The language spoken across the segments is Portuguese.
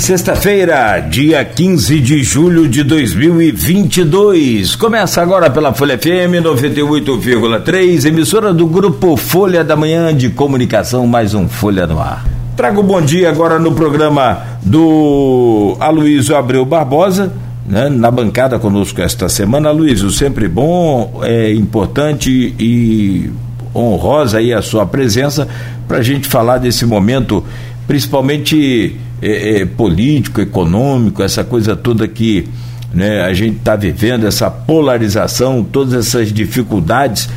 Sexta-feira, dia 15 de julho de 2022. Começa agora pela Folha FM 98,3, emissora do grupo Folha da Manhã de Comunicação, mais um Folha no Ar. Trago bom dia agora no programa do Aloysio Abreu Barbosa, né, na bancada conosco esta semana. Aloysio, sempre bom, é importante e honrosa aí a sua presença para a gente falar desse momento, principalmente é, é, político, econômico, essa coisa toda que né, a gente está vivendo, essa polarização, todas essas dificuldades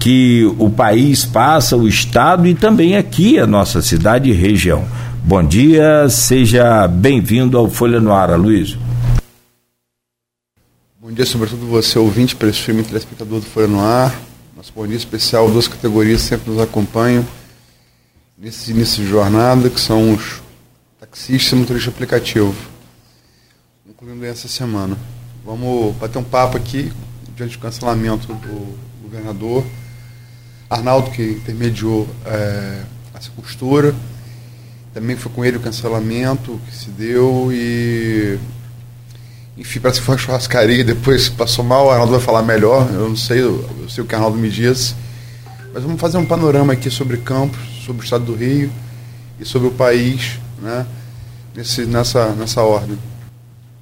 que o país passa, o Estado e também aqui a nossa cidade e região. Bom dia, seja bem-vindo ao Folha no Ar, Luiz. Bom dia, sobretudo você, ouvinte, prefiro telespectador do Folha no Ar. Nosso bom dia especial, duas categorias sempre nos acompanham nesse início de jornada, que são os taxista e motorista aplicativo. Incluindo essa semana. Vamos bater um papo aqui, diante do cancelamento do governador. Arnaldo, que intermediou é, essa costura. Também foi com ele o cancelamento que se deu e. Enfim, parece que foi uma churrascaria, depois passou mal, o Arnaldo vai falar melhor, eu não sei, eu sei o que o Arnaldo me disse. Mas vamos fazer um panorama aqui sobre Campos, sobre o estado do Rio e sobre o país, né? nesse, nessa, nessa ordem.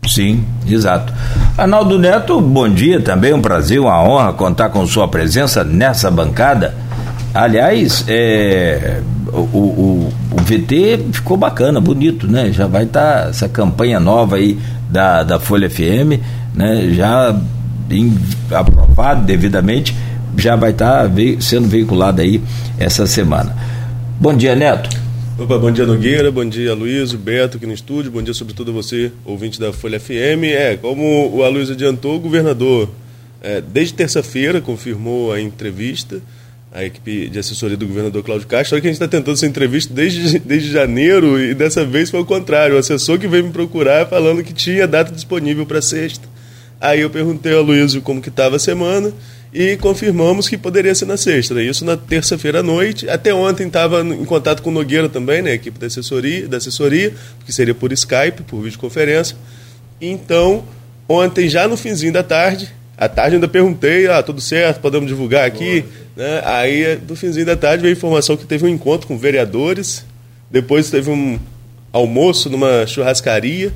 Sim, exato. Arnaldo Neto, bom dia também, um prazer, uma honra contar com sua presença nessa bancada. Aliás, é, o, o, o VT ficou bacana, bonito, né? Já vai estar tá essa campanha nova aí da, da Folha FM, né? Já em, aprovado devidamente, já vai estar tá sendo veiculado aí essa semana. Bom dia, Neto. Opa, bom dia Nogueira, bom dia Luiz, Beto aqui no estúdio, bom dia sobretudo a você, ouvinte da Folha FM. É, como o Aloysio adiantou, o governador, é, desde terça-feira, confirmou a entrevista, a equipe de assessoria do governador Cláudio Castro, só que a gente está tentando essa entrevista desde, desde janeiro e dessa vez foi o contrário, o assessor que veio me procurar falando que tinha data disponível para sexta. Aí eu perguntei ao Luiz como que estava a semana e confirmamos que poderia ser na sexta. Né? Isso na terça-feira à noite. Até ontem estava em contato com o Nogueira também, né? a equipe da assessoria, da assessoria, que seria por Skype, por videoconferência. Então, ontem, já no finzinho da tarde, à tarde ainda perguntei, ah, tudo certo, podemos divulgar aqui. Né? Aí, no finzinho da tarde, veio a informação que teve um encontro com vereadores, depois teve um almoço numa churrascaria,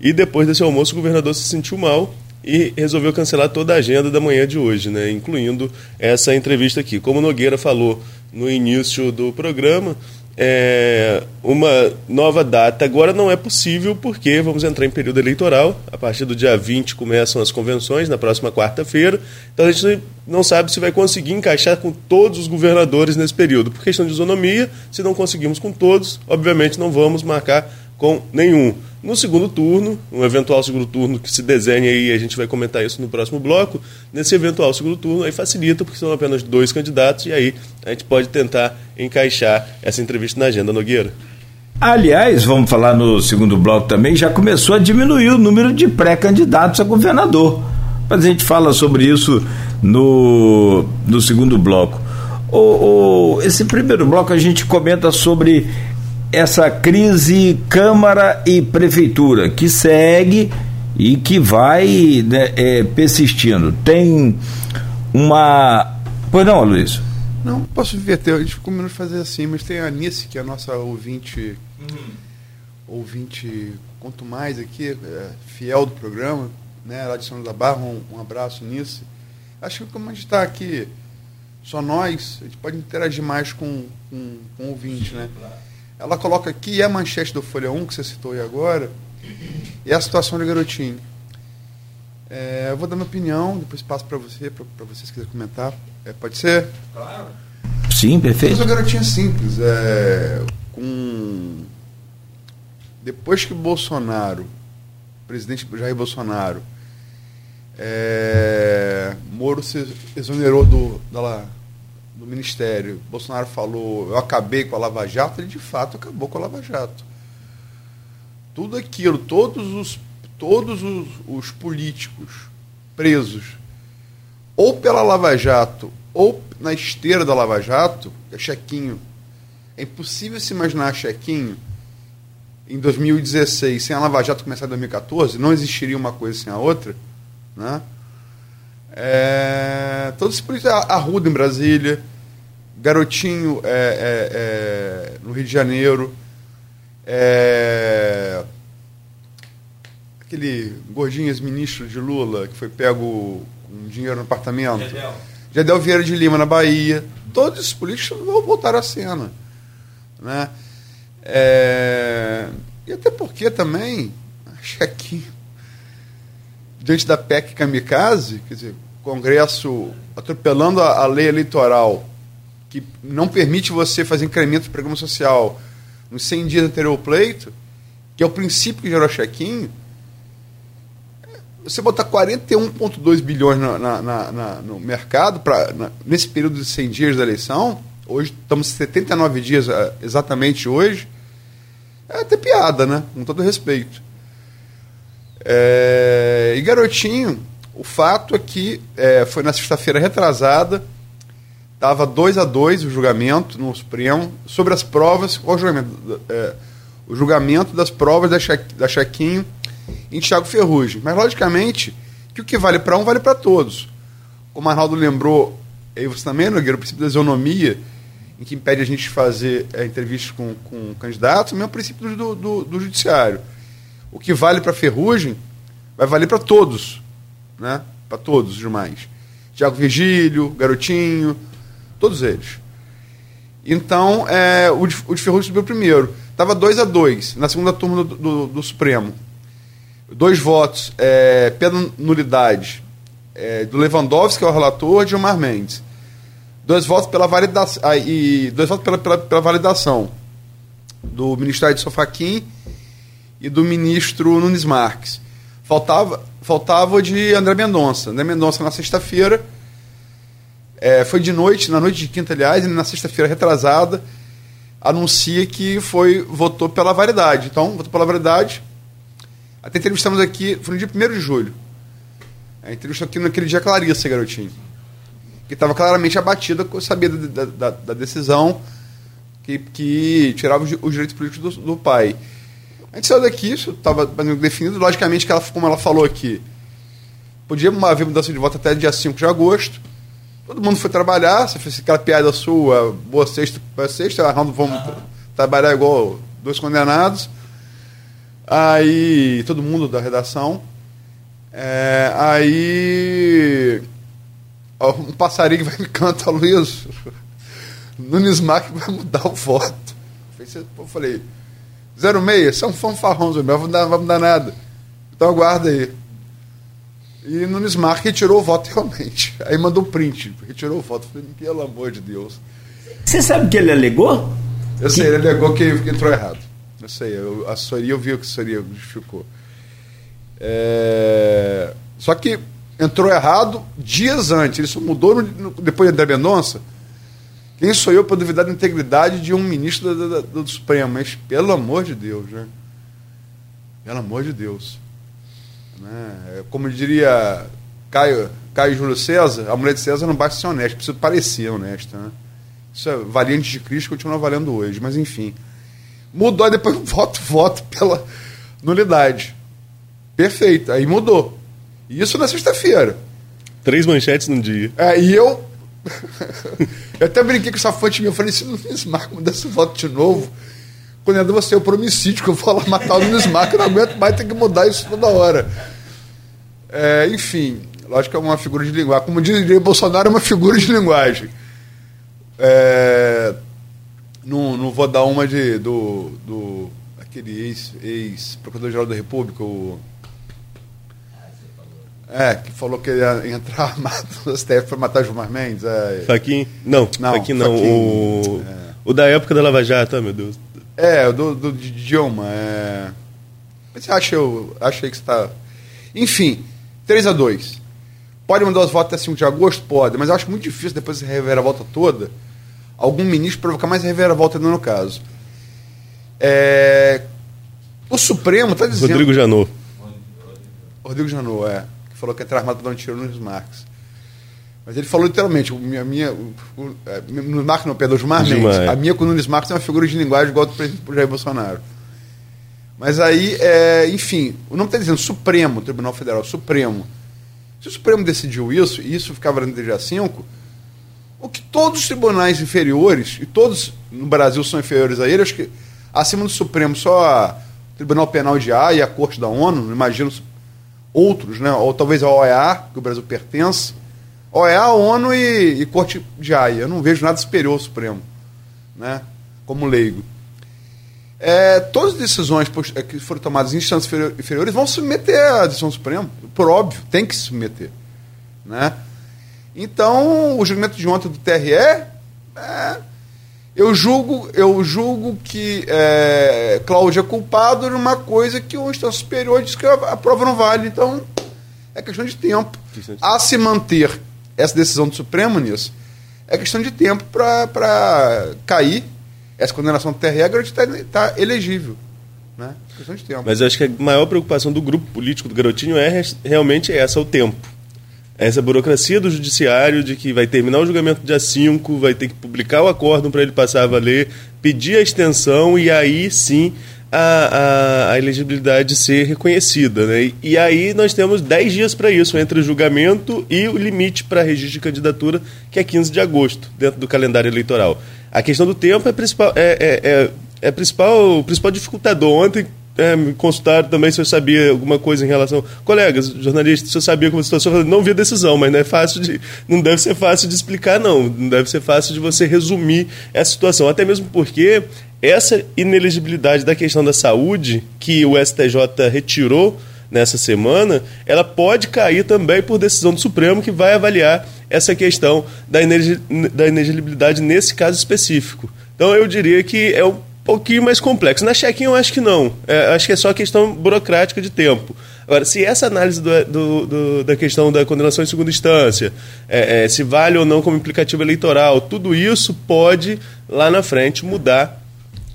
e depois desse almoço o governador se sentiu mal e resolveu cancelar toda a agenda da manhã de hoje, né, incluindo essa entrevista aqui. Como Nogueira falou no início do programa, é, uma nova data agora não é possível porque vamos entrar em período eleitoral. A partir do dia 20 começam as convenções, na próxima quarta-feira. Então a gente não sabe se vai conseguir encaixar com todos os governadores nesse período. Por questão de isonomia, se não conseguimos com todos, obviamente não vamos marcar com nenhum. No segundo turno, um eventual segundo turno que se desenhe aí, a gente vai comentar isso no próximo bloco. Nesse eventual segundo turno, aí facilita, porque são apenas dois candidatos, e aí a gente pode tentar encaixar essa entrevista na agenda, Nogueira. Aliás, vamos falar no segundo bloco também, já começou a diminuir o número de pré-candidatos a governador. Mas a gente fala sobre isso no, no segundo bloco. O, o, esse primeiro bloco a gente comenta sobre essa crise Câmara e Prefeitura, que segue e que vai né, é, persistindo. Tem uma. Pois não, Luiz? Não, posso inverter, a gente combinou de fazer assim, mas tem a Anice, que é a nossa ouvinte, uhum. ouvinte, quanto mais aqui, é, fiel do programa, né, lá de São da Barra, um, um abraço Nice. Acho que como a gente está aqui, só nós, a gente pode interagir mais com, com, com o ouvinte, né? Ela coloca aqui, é a manchete do Folha 1, que você citou aí agora, e é a situação do garotinho. É, eu vou dar minha opinião, depois passo para você, para vocês quiserem comentar. É, pode ser? Claro. Sim, perfeito. Mas o garotinho é simples. É, com... Depois que Bolsonaro, presidente Jair Bolsonaro, é, Moro se exonerou do, da, Ministério, Bolsonaro falou, eu acabei com a Lava Jato, ele de fato acabou com a Lava Jato. Tudo aquilo, todos os, todos os, os políticos presos, ou pela Lava Jato, ou na esteira da Lava Jato, é chequinho. É impossível se imaginar chequinho em 2016, sem a Lava Jato começar em 2014, não existiria uma coisa sem a outra. Né? É, todos os políticos, Arruda em Brasília, Garotinho é, é, é, no Rio de Janeiro, é, aquele gordinho ex-ministro de Lula que foi pego com dinheiro no apartamento. Gedel. Gedel Vieira de Lima na Bahia. Todos os políticos vão voltar à cena. Né? É, e até porque também, chequinho, diante da PEC Kamikaze, quer dizer, Congresso atropelando a, a lei eleitoral que não permite você fazer incremento de programa social nos 100 dias anterior ao pleito, que é o princípio que gerou chequinho, você botar 41,2 bilhões na, na, na, no mercado pra, nesse período de 100 dias da eleição, hoje estamos 79 dias é, exatamente hoje, é até piada, né? Com todo respeito. É, e garotinho, o fato é que é, foi na sexta-feira retrasada, estava 2 a 2 o julgamento no Supremo sobre as provas. Qual o julgamento? É, o julgamento das provas da, Che, da Chequinho em Thiago Ferrugem. Mas, logicamente, que o que vale para um vale para todos. Como o Arnaldo lembrou, e você também, Nogueira, o princípio da isonomia, em que impede a gente de fazer é, entrevistas com, com candidatos, o mesmo princípio do, do, do judiciário. O que vale para Ferrugem vai valer para todos, né? para todos os demais. Tiago Virgílio, Garotinho, todos eles. Então, é, o, de, o de Ferrugem subiu primeiro. Estava 2 a 2 na segunda turma do, do, do Supremo. Dois votos é, pela nulidade é, do Lewandowski, que é o relator, de Gilmar Mendes. Dois votos pela validação, ah, e dois votos pela, pela, pela validação do ministro de Sofaquim e do ministro Nunes Marques. Faltava, faltava de André Mendonça. André Mendonça, na sexta-feira, é, foi de noite, na noite de quinta, aliás, e na sexta-feira retrasada, anuncia que foi votou pela variedade. Então, votou pela variedade, até entrevistamos aqui, foi no dia 1 de julho. A entrevista aqui naquele dia Clarissa, garotinho. Que estava claramente abatida, sabia da, da, da decisão que, que tirava os, os direitos políticos do, do, pai. A gente saiu daqui, isso estava definido. Logicamente, que ela, como ela falou aqui, podia haver mudança de voto até dia 5 de agosto. Todo mundo foi trabalhar, você fez aquela piada sua, boa sexta, boa sexta, Arnaldo, vamos uhum. trabalhar igual dois condenados. Aí, todo mundo da redação. É, aí, ó, um passarinho vai me cantar, Luiz. Nunes Mac vai mudar o voto. Eu falei, 06, são fanfarrões, não vai mudar, vai mudar nada. Então aguarda aí. E Nunes Marques retirou o voto realmente. Aí mandou print, retirou o voto. Falei, pelo amor de Deus. Você sabe que ele alegou? Eu sei, ele alegou que, que entrou errado. Eu sei, eu, a assessoria eu vi o que a assessoria justificou. É, só que entrou errado dias antes. Ele só mudou no, no, depois da Mendonça. Quem sou eu para duvidar da integridade de um ministro do, do, do, Supremo? Mas, pelo amor de Deus, né? Pelo amor de Deus. Né? Como diria Caio, Caio Júlio César, a mulher de César não basta ser honesta, precisa parecer honesta. Né? Isso é valente de Cristo, continua valendo hoje. Mas, enfim. Mudou, aí depois voto, voto pela nulidade. Perfeito, aí mudou. Isso na sexta-feira. Três manchetes num dia. É, e eu. eu até brinquei com essa fonte minha. Eu falei: se o Nunes Marco mudasse o voto de novo, quando ainda você é o promicídio, que eu vou lá matar o Nunes Marco, eu não aguento mais ter que mudar isso toda hora. É, enfim, lógico que é uma figura de linguagem. Como diria Bolsonaro, é uma figura de linguagem. É, não, não vou dar uma de, do, do aquele ex-procurador-geral ex da República, o. É, que falou que ia entrar armado no STF para matar Gilmar Mendes. É... Faquin? Não, não Faquin não. O... É. o da época da Lava Jato, meu Deus. É, o do, do de Dilma. É... Mas acha, eu achei que está. Enfim, 3 a 2 Pode mandar os votos até 5 de agosto? Pode, mas eu acho muito difícil depois de rever a volta toda algum ministro provocar mais reviravolta no caso. É, o Supremo está dizendo. Rodrigo Janot. Rodrigo Janot, é. Que falou que é armado para dar um tiro nos Marques. Mas ele falou literalmente, minha, minha, o, o, é, no Marcos não, perdão, Gilmar Mendes. A minha com o Nunes Marques é uma figura de linguagem igual do presidente Jair Bolsonaro. Mas aí, é, enfim, o nome está dizendo Supremo, Tribunal Federal, Supremo. Se o Supremo decidiu isso, e isso ficava no DGA5, o que todos os tribunais inferiores, e todos no Brasil são inferiores a ele, acho que acima do Supremo só o Tribunal Penal de A e a Corte da ONU, não imagino outros, né? ou talvez a OEA, que o Brasil pertence, OEA, ONU e, e Corte de Haia. Eu não vejo nada superior ao Supremo, né? como leigo. É, todas as decisões é, que foram tomadas em instâncias inferiores vão submeter à decisão suprema, por óbvio, tem que se submeter. Né? Então, o julgamento de ontem do TRE, é, eu julgo, eu julgo que é, Cláudio é culpado numa coisa que o instância superior diz que a, prova não vale. Então, é questão de tempo. A se manter essa decisão do Supremo nisso, é questão de tempo para cair essa condenação do TRE, a está tá elegível. Né? Questão de tempo. Mas eu acho que a maior preocupação do grupo político do Garotinho é realmente essa, o tempo essa burocracia do judiciário de que vai terminar o julgamento dia 5, vai ter que publicar o acórdão para ele passar a valer, pedir a extensão e aí sim a, a, a elegibilidade ser reconhecida. Né? E, aí nós temos 10 dias para isso, entre o julgamento e o limite para registro de candidatura, que é 15 de agosto, dentro do calendário eleitoral. A questão do tempo é, principal, é, é, é, é principal, o principal dificultador. Ontem, é, me consultaram também se eu sabia alguma coisa em relação. Colegas, jornalistas, se eu sabia como a situação, não vi a decisão, mas não é fácil de. Não deve ser fácil de explicar, não. Não deve ser fácil de você resumir essa situação. Até mesmo porque essa inelegibilidade da questão da saúde, que o STJ retirou nessa semana, ela pode cair também por decisão do Supremo, que vai avaliar essa questão da, inelegibilidade nesse caso específico. Então eu diria que é um pouquinho mais complexo. Na check-in eu acho que não. É, acho que é só questão burocrática de tempo. Agora, se essa análise do, do, do, da questão da condenação em segunda instância, é, é, se vale ou não como implicativo eleitoral, tudo isso pode, lá na frente, mudar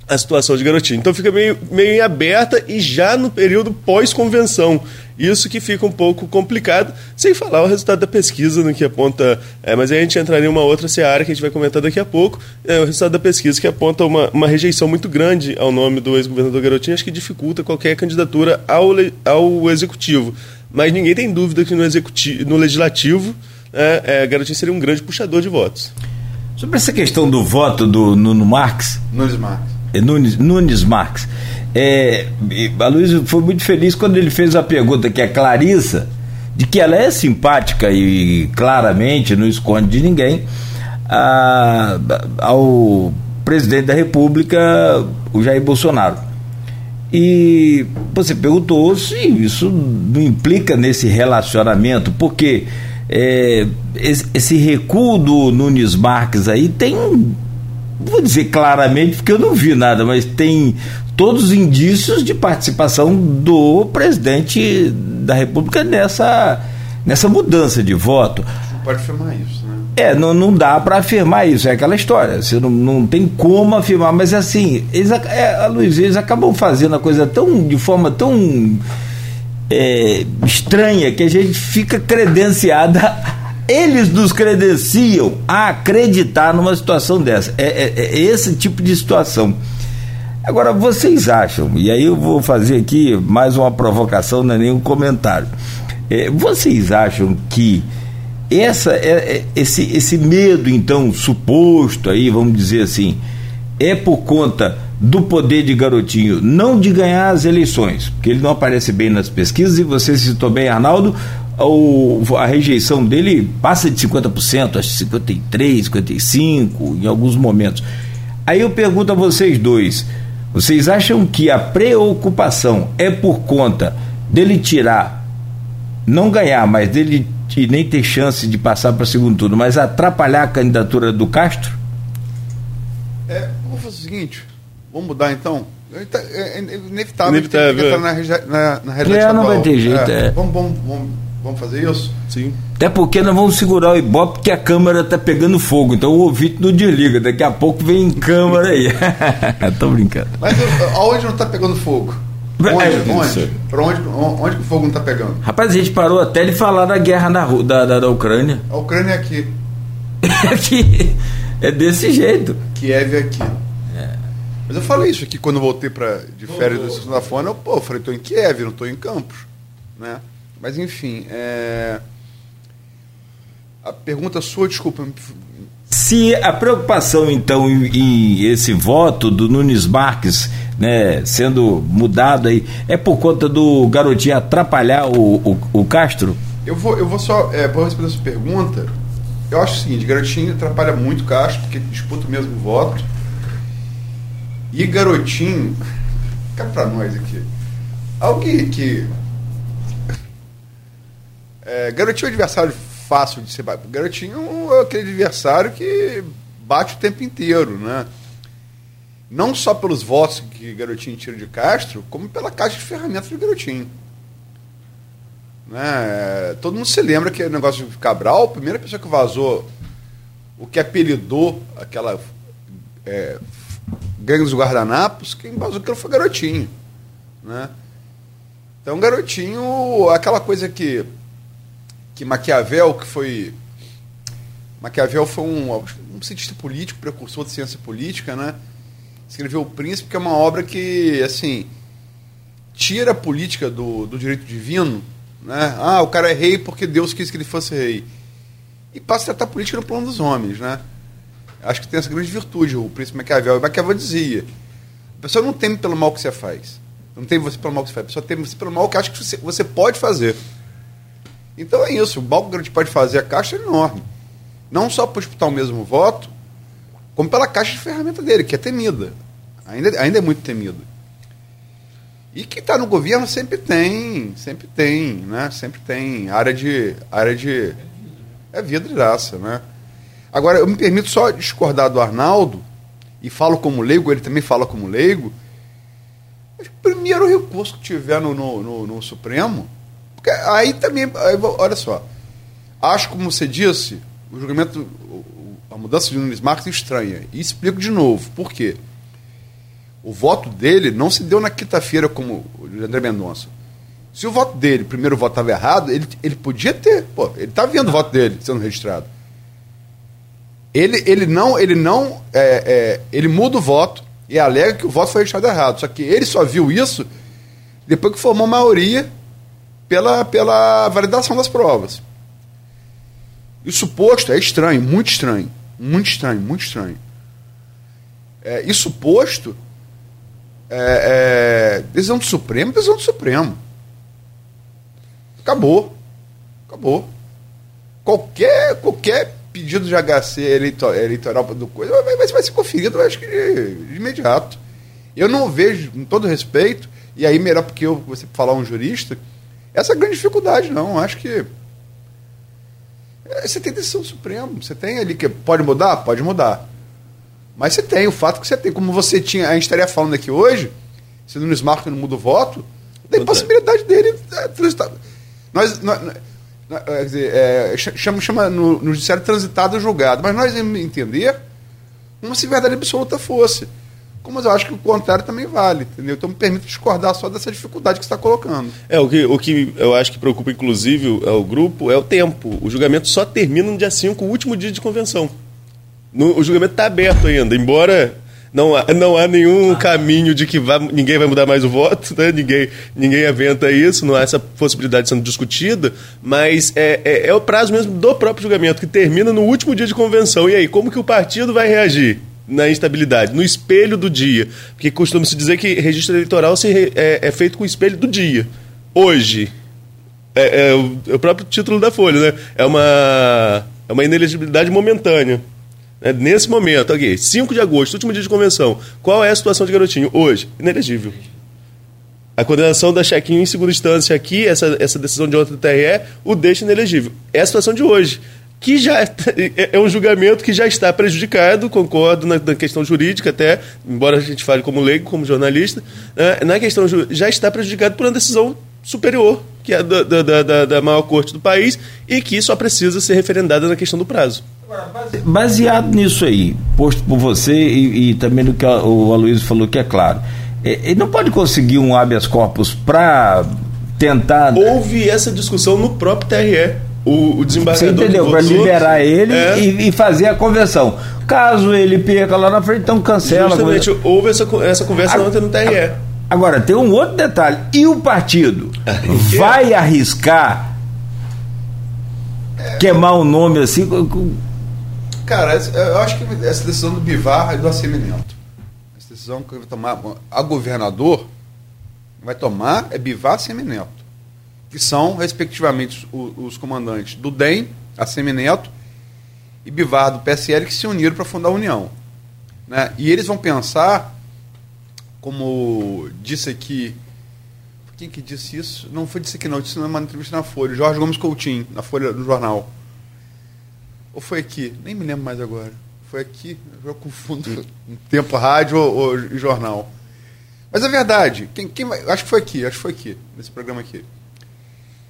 a situação de garotinho. Então fica meio, meio em aberta e já no período pós-convenção. Isso que fica um pouco complicado, sem falar o resultado da pesquisa no que aponta. É, mas aí a gente entraria em uma outra seara que a gente vai comentar daqui a pouco. É, o resultado da pesquisa que aponta uma, uma rejeição muito grande ao nome do ex-governador Garotinho, acho que dificulta qualquer candidatura ao, ao executivo. Mas ninguém tem dúvida que no, executivo, no legislativo é, é, Garotinho seria um grande puxador de votos. Sobre essa questão do voto do Nuno Marques. Nunes Marques. Nunes, Nunes Marques. É, a Luiz foi muito feliz quando ele fez a pergunta que é Clarissa, de que ela é simpática e claramente não esconde de ninguém, a, ao presidente da República, o Jair Bolsonaro. E você perguntou se isso não implica nesse relacionamento, porque é, esse recuo do Nunes Marques aí tem vou dizer claramente porque eu não vi nada, mas tem todos os indícios de participação do presidente da República nessa, nessa mudança de voto. Não pode afirmar isso, né? É, não, não dá para afirmar isso, é aquela história. Você não, não tem como afirmar, mas assim, eles, é, a Luiz, eles acabam fazendo a coisa tão de forma tão é, estranha que a gente fica credenciada eles nos credenciam a acreditar numa situação dessa. É, é, é, esse tipo de situação. Agora, vocês acham, e aí eu vou fazer aqui mais uma provocação, não é nenhum comentário. É, vocês acham que essa, é, é, esse, esse medo, então, suposto aí, vamos dizer assim, é por conta do poder de Garotinho, não de ganhar as eleições, porque ele não aparece bem nas pesquisas, e você citou bem, Arnaldo, a rejeição dele passa de 50%, acho que 53, 55 em alguns momentos. Aí eu pergunto a vocês dois, vocês acham que a preocupação é por conta dele tirar, não ganhar, mas dele nem ter chance de passar para o segundo turno, mas atrapalhar a candidatura do Castro? É, vamos fazer o seguinte, vamos mudar então. É, é inevitável, inevitável. que entrar na, na, na realidade é, não vai ter jeito. É. É. Vamos, vamos, vamos Vamos fazer isso? Sim. Até porque nós vamos segurar o Ibope porque a câmera está pegando fogo. Então o ouvinte não desliga. Daqui a pouco vem câmera aí. Tô brincando. Mas aonde não está pegando fogo? Onde? É, onde? Pra onde, onde que o fogo não está pegando? Rapaz, a gente parou até de falar da guerra na, da, da, da Ucrânia. A Ucrânia é aqui. É aqui. É desse jeito. Kiev é aqui. É. Mas eu falei isso aqui quando eu voltei pra, de férias da Sessão da Fona. Eu, pô, eu falei, estou em Kiev, não estou em Campos. Né? Mas, enfim, é... a pergunta sua, desculpa. Se a preocupação, então, em, esse voto do Nunes Marques né, sendo mudado aí, é por conta do garotinho atrapalhar o, o, o Castro? Eu vou, eu vou só, é, para responder essa pergunta, eu acho o seguinte, garotinho atrapalha muito o Castro, porque disputa o mesmo voto. E garotinho, cá pra nós aqui. Alguém que. É, garotinho é adversário fácil de ser. Garotinho é aquele adversário que bate o tempo inteiro, né? Não só pelos votos que Garotinho tira de Castro, como pela caixa de ferramentas de Garotinho. Né? Todo mundo se lembra que o negócio de Cabral, a primeira pessoa que vazou o que apelidou aquela é, gangue dos guardanapos, quem vazou aquilo foi Garotinho. Né? Então, Garotinho, aquela coisa que, que Maquiavel, que foi. Maquiavel foi um, um cientista político, precursor de ciência política, né? Escreveu O Príncipe, que é uma obra que, assim, tira a política do, do direito divino, né? Ah, o cara é rei porque Deus quis que ele fosse rei. E passa a tratar a política no plano dos homens, né? Acho que tem essa grande virtude, o príncipe Maquiavel. E Maquiavel dizia: a pessoa não teme pelo mal que você faz. Não teme você pelo mal que você faz. A pessoa teme você pelo mal que acha que você, você pode fazer. Então é isso. O mal que a gente pode fazer, a caixa é enorme. Não só por disputar o mesmo voto, como pela caixa de ferramenta dele, que é temida. Ainda, ainda é muito temida. E quem está no governo sempre tem, sempre tem, né? Sempre tem área de. área de. É vidraça, né? Agora, eu me permito só discordar do Arnaldo, e falo como leigo, ele também fala como leigo. Mas primeiro recurso que tiver no, no, no, no Supremo, aí também, aí, olha só, acho como você disse, o julgamento, a mudança de Nunes Marques é estranha. E explico de novo, por quê? O voto dele não se deu na quinta-feira como o André Mendonça. Se o voto dele, o primeiro voto estava errado, ele, ele podia ter. Pô, ele está vendo o voto dele sendo registrado. Ele, ele não, ele não, é, é, ele muda o voto e alega que o voto foi registrado errado. Só que ele só viu isso depois que formou maioria pela, pela validação das provas. E o suposto é estranho, muito estranho, muito estranho, muito estranho. É, e suposto é, é, decisão do Supremo, decisão do Supremo. Acabou. Acabou. Qualquer, qualquer pedido de HC eleitoral do coisa vai, vai, vai ser conferido, acho que de, de, imediato. Eu não vejo, com todo respeito, e aí melhor porque eu, você falar um jurista, essa grande dificuldade, não. Acho que. É, você tem decisão do Supremo, você tem ali que pode mudar? Pode mudar. Mas você tem, o fato que você tem. Como você tinha, a gente estaria falando aqui hoje, se o Nunes Marcos não muda o voto, tem possibilidade dele é, transitar. Nós, nós, quer dizer, é, chama, chama no, no judiciário transitado julgado, mas nós entender como se verdade absoluta fosse. Como eu acho que o contrário também vale, entendeu? Então me permite discordar só dessa dificuldade que está colocando. É, o que, o que eu acho que preocupa, inclusive, é o grupo é o tempo. O julgamento só termina no dia 5, o último dia de convenção. No, o julgamento está aberto ainda, embora não há, não há nenhum caminho de que vá, ninguém vai mudar mais o voto, né? ninguém, ninguém aventa isso, não há essa possibilidade sendo discutida, mas é, é, é, o prazo mesmo do próprio julgamento, que termina no último dia de convenção. E aí, como que o partido vai reagir? Na instabilidade, no espelho do dia. Porque costuma-se dizer que registro eleitoral se, é, é feito com o espelho do dia. Hoje, é, é, o, é, o, próprio título da Folha, né? É uma, é uma inelegibilidade momentânea. É, nesse momento, aqui, 5 de agosto, último dia de convenção, qual é a situação de Garotinho? Hoje, inelegível. A condenação da Chequinho em segunda instância aqui, essa, essa decisão de ontem do TRE, o deixa inelegível. É a situação de hoje. Que já é, é um julgamento que já está prejudicado, concordo na, na questão jurídica até, embora a gente fale como leigo, como jornalista, né, na questão já está prejudicado por uma decisão superior, que é da, da, da, da maior corte do país, e que só precisa ser referendada na questão do prazo. Baseado nisso aí, posto por você e, e também no que o Aloysio falou, que é claro, é, ele não pode conseguir um habeas corpus para tentar. Houve essa discussão no próprio TRE. O, o desembargador. Você entendeu? Para liberar ele é... e, e, fazer a convenção. Caso ele perca lá na frente, então cancela. Justamente, houve essa, essa conversa a, ontem no TRE. Agora, tem um outro detalhe. E o partido vai arriscar queimar o um nome assim? Cara, eu acho que essa decisão do Bivar é do Assemineto. Essa decisão que vai tomar a governador vai tomar é Bivar e Assemineto, que são, respectivamente, os, os comandantes do DEM, Assemineto, e Bivar do PSL, que se uniram para fundar a União. Né? E eles vão pensar, como disse aqui quem que disse isso? Não foi disse aqui não, disse numa entrevista na Folha. Jorge Gomes Coutinho, na Folha do jornal. Ou foi aqui? Nem me lembro mais agora. Foi aqui, eu confundo tempo rádio ou, ou, jornal. Mas é verdade. Quem, quem, acho que foi aqui, acho que foi aqui, nesse programa aqui.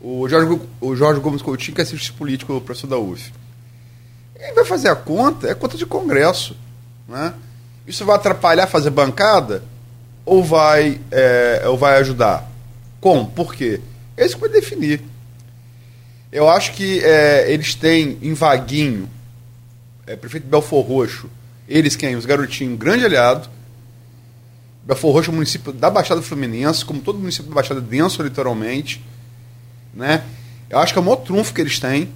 O Jorge, o Jorge Gomes Coutinho, que é assistente político, professor da UF. Quem vai fazer a conta é conta de Congresso. Né? Isso vai atrapalhar fazer bancada ou vai, é, ou vai ajudar? Como? Por quê? É isso que vai definir. Eu acho que é, eles têm em Vaguinho, é, prefeito Belfor Roxo, eles quem? Os garotinhos, grande aliado. Belfor Roxo é um município da Baixada Fluminense, como todo município da Baixada denso, literalmente. Né? Eu acho que é o maior trunfo que eles têm.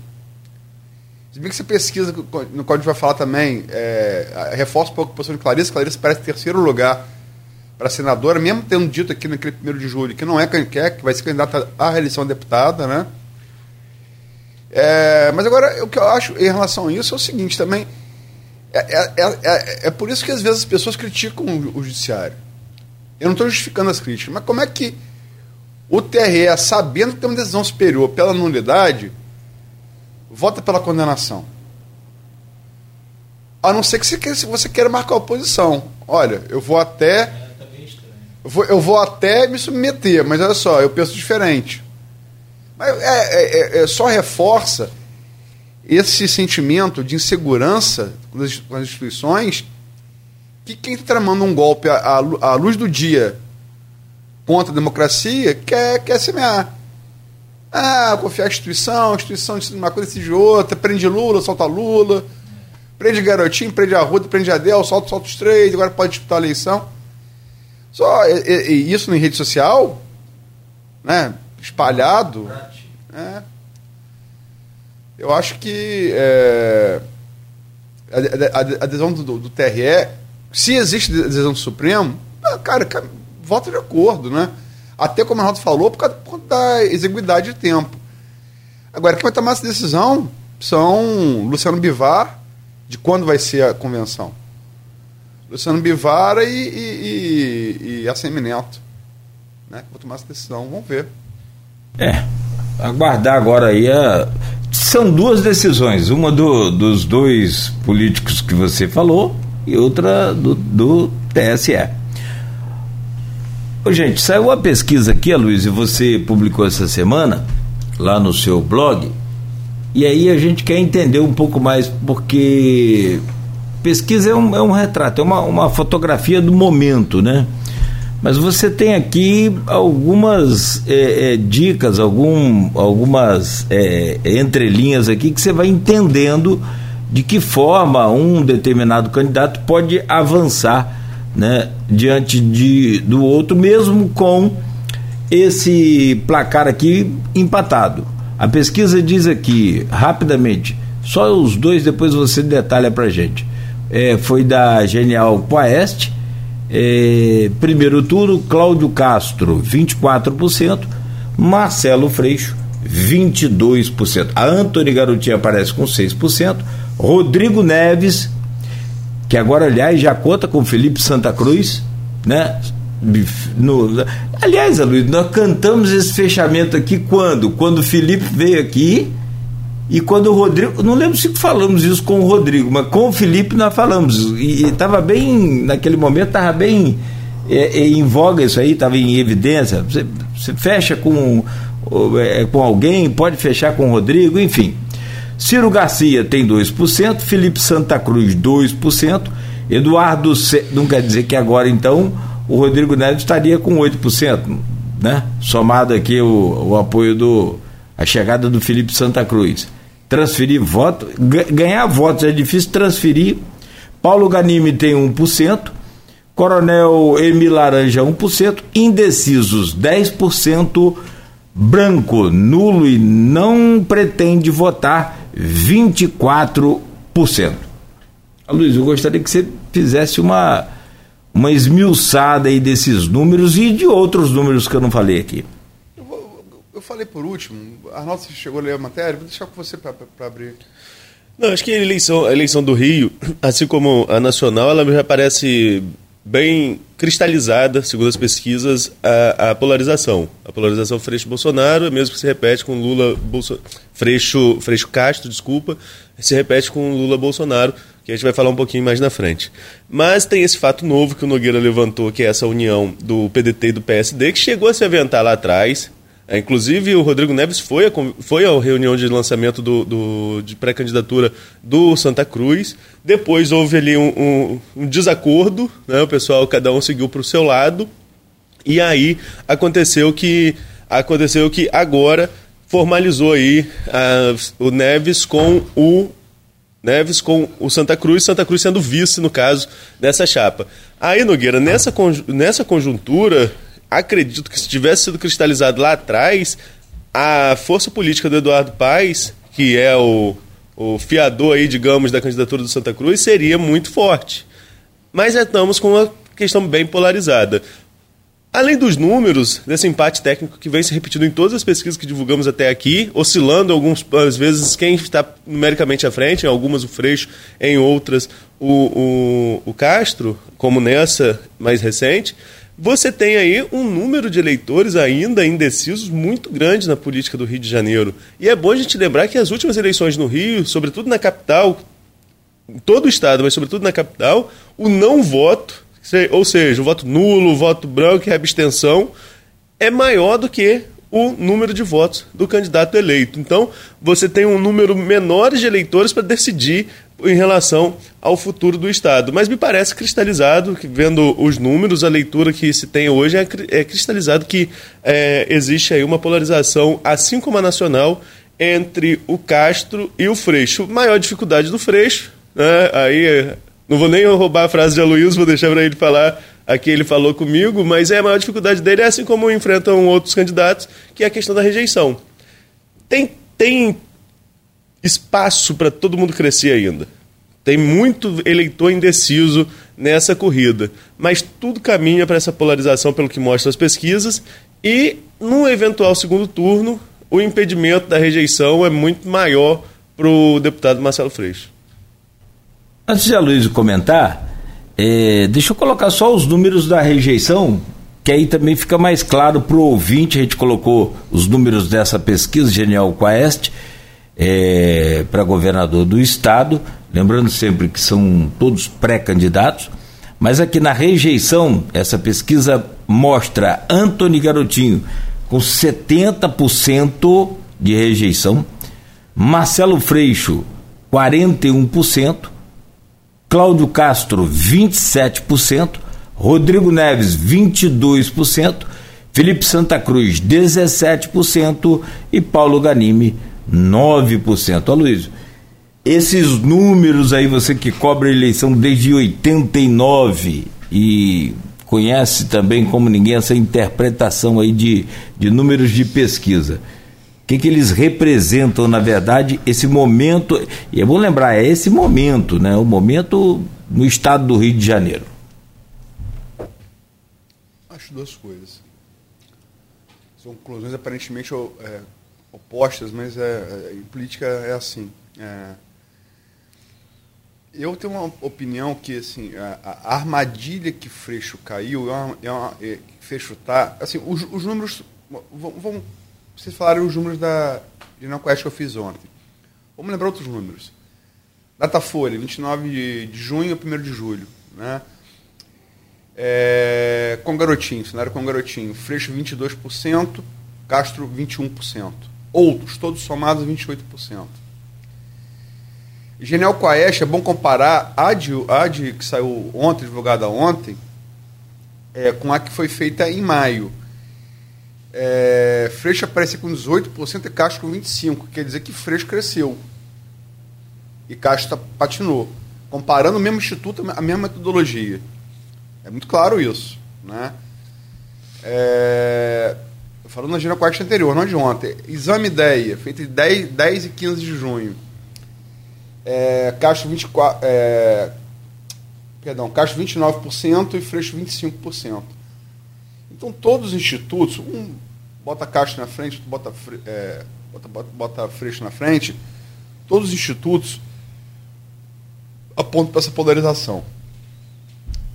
Se bem que você pesquisa, no qual a gente vai falar também, é, reforça um pouco a posição de Clarice. Clarice parece terceiro lugar para senadora, mesmo tendo dito aqui naquele primeiro de julho que não é quem quer, que vai ser candidata à reeleição deputada, né? É, mas agora, o que eu acho em relação a isso é o seguinte também. É, é, é, é, é por isso que às vezes as pessoas criticam o, o judiciário. Eu não estou justificando as críticas, mas como é que o TRE, sabendo que tem uma decisão superior pela nulidade, vota pela condenação? A não ser que você queira, se você queira marcar a oposição. Olha, eu vou até. É, tá eu vou, eu vou até me submeter, mas olha só, eu penso diferente. Mas é, é, é, é, só reforça esse sentimento de insegurança com as, com as instituições que quem está tramando um golpe à, à, luz do dia contra a democracia quer, quer semear. Ah, confiar a instituição, a instituição decide uma coisa, decide outra, prende Lula, solta Lula, prende garotinho, prende a Ruda, prende a Del, solta, solta os três, agora pode disputar a eleição. Só e, e, isso em rede social, né? espalhado. É, eu acho que é, a, a, a, adesão do, do, TRE, se existe adesão do Supremo, ah, cara, vota de acordo, né? Até como o Ronaldo falou, por causa, da exiguidade de tempo. Agora, quem vai tomar essa decisão são Luciano Bivar, de quando vai ser a convenção. Luciano Bivar e, e, e, e. Né? Vou tomar essa decisão, vamos ver. É, aguardar agora aí a. São duas decisões, uma do, dos dois políticos que você falou e outra do, do TSE. Ô, gente, saiu uma pesquisa aqui, Luiz, e você publicou essa semana lá no seu blog, e aí a gente quer entender um pouco mais, porque pesquisa é um, é um retrato, é uma, uma fotografia do momento, né? Mas você tem aqui algumas é, é, dicas, algum, algumas é, entrelinhas aqui que você vai entendendo de que forma um determinado candidato pode avançar né, diante de, do outro, mesmo com esse placar aqui empatado. A pesquisa diz aqui, rapidamente, só os dois, depois você detalha para gente. É, foi da Genial Quaest é, primeiro turno, Cláudio Castro, 24%, Marcelo Freixo, 22%. A Antônio Garotinho aparece com 6%, Rodrigo Neves, que agora, aliás, já conta com Felipe Santa Cruz, né? No, aliás, Luiz, nós cantamos esse fechamento aqui quando? Quando o Felipe veio aqui e quando o Rodrigo, não lembro se falamos isso com o Rodrigo, mas com o Felipe nós falamos. E estava bem, naquele momento, estava bem é, é, em voga isso aí, estava em evidência. Você, você fecha com, é, com alguém, pode fechar com o Rodrigo, enfim. Ciro Garcia tem 2%, Felipe Santa Cruz 2%, Eduardo, não quer dizer que agora então o Rodrigo Neves estaria com 8%, né? Somado aqui o, o apoio do a chegada do Felipe Santa Cruz. Transferir voto, ganhar votos é difícil, transferir. Paulo Ganime tem 1%, Coronel Emil Laranja 1%, indecisos 10%, branco, nulo e não pretende votar 24%. Luiz, eu gostaria que você fizesse uma, uma esmiuçada aí desses números e de outros números que eu não falei aqui. Eu, eu falei por último, Arnaldo, você chegou a ler a matéria, vou deixar com você para abrir. Não, acho que a eleição, a eleição do Rio, assim como a nacional, ela já parece bem cristalizada, segundo as pesquisas, a, a polarização. A polarização Freixo-Bolsonaro, é mesmo que se repete com Lula, Bolso, Freixo, Freixo Castro, desculpa, se repete com Lula-Bolsonaro, que a gente vai falar um pouquinho mais na frente. Mas tem esse fato novo que o Nogueira levantou, que é essa união do PDT e do PSD, que chegou a se aventar lá atrás, é, inclusive, o Rodrigo Neves foi a, foi à reunião de lançamento do, do de pré-candidatura do Santa Cruz. Depois houve ali um, um, um desacordo, né? o pessoal, cada um seguiu para o seu lado. E aí aconteceu que, aconteceu que agora formalizou aí a, o Neves com o Neves com o Santa Cruz, Santa Cruz sendo vice, no caso, dessa chapa. Aí, Nogueira, nessa, nessa conjuntura, acredito que se tivesse sido cristalizado lá atrás, a força política do Eduardo Paes, que é o, o fiador aí, digamos, da candidatura do Santa Cruz, seria muito forte. Mas já estamos com uma questão bem polarizada. Além dos números desse empate técnico que vem se repetindo em todas as pesquisas que divulgamos até aqui, oscilando algumas vezes quem está numericamente à frente, em algumas o Freixo, em outras o, o, o Castro, como nessa mais recente, você tem aí um número de eleitores ainda indecisos muito grande na política do Rio de Janeiro. E é bom a gente lembrar que as últimas eleições no Rio, sobretudo na capital, em todo o estado, mas sobretudo na capital, o não voto, ou seja, o voto nulo, o voto branco e a abstenção, é maior do que o número de votos do candidato eleito. Então, você tem um número menor de eleitores para decidir em relação ao futuro do Estado. Mas me parece cristalizado, que vendo os números, a leitura que se tem hoje é, é cristalizado que é, existe aí uma polarização, assim como a nacional, entre o Castro e o Freixo. Maior dificuldade do Freixo, né? aí não vou nem roubar a frase de Aloysio, vou deixar para ele falar aqui ele falou comigo, mas é a maior dificuldade dele assim como enfrentam outros candidatos, que é a questão da rejeição. Tem, tem espaço para todo mundo crescer ainda. Tem muito eleitor indeciso nessa corrida, mas tudo caminha para essa polarização pelo que mostram as pesquisas e no eventual segundo turno o impedimento da rejeição é muito maior para o deputado Marcelo Freixo. Antes de a Luiz comentar, é, deixa eu colocar só os números da rejeição, que aí também fica mais claro para o ouvinte. A gente colocou os números dessa pesquisa Genial Quest é, para governador do estado, lembrando sempre que são todos pré-candidatos. Mas aqui na rejeição, essa pesquisa mostra Antony Garotinho com 70% de rejeição, Marcelo Freixo 41%, Cláudio Castro, 27%, Rodrigo Neves, 22%, Felipe Santa Cruz, 17% e Paulo Ganime, 9%. Ó, Luiz, esses números aí, você que cobra a eleição desde 89 e conhece também como ninguém essa interpretação aí de, de números de pesquisa que, que eles representam, na verdade, esse momento. E é bom lembrar, é esse momento, né? O momento no estado do Rio de Janeiro. Acho duas coisas. São conclusões aparentemente é, opostas, mas é, é, em política é assim. É, eu tenho uma opinião que assim, a, a armadilha que Freixo caiu é uma, é uma é, Freixo tá, assim, os, os números vão vocês falaram os números da Quest que eu fiz ontem. Vamos lembrar outros números. Datafolha, 29 de, de junho a 1 de julho. Né? É, com garotinho, cenário com garotinho. Freixo 22%, Castro 21%. Outros, todos somados 28%. Genial Quaest, é bom comparar a de, a de que saiu ontem, divulgada ontem, é, com a que foi feita em maio. é, Freixo aparecia com 18% e Castro com 25%. Quer dizer que Freixo cresceu. E Castro patinou. Comparando o mesmo instituto, a mesma metodologia. É muito claro isso. Né? É, falando na ginecoeste anterior, não de ontem. Exame ideia, feito de 10, 10 e 15 de junho. É, Castro 24. É, perdão, Castro 29% e Freixo 25%. Então todos os institutos, um bota Castro na frente, outro bota, é, bota, bota, bota Freixo na frente, todos os institutos apontam para essa polarização.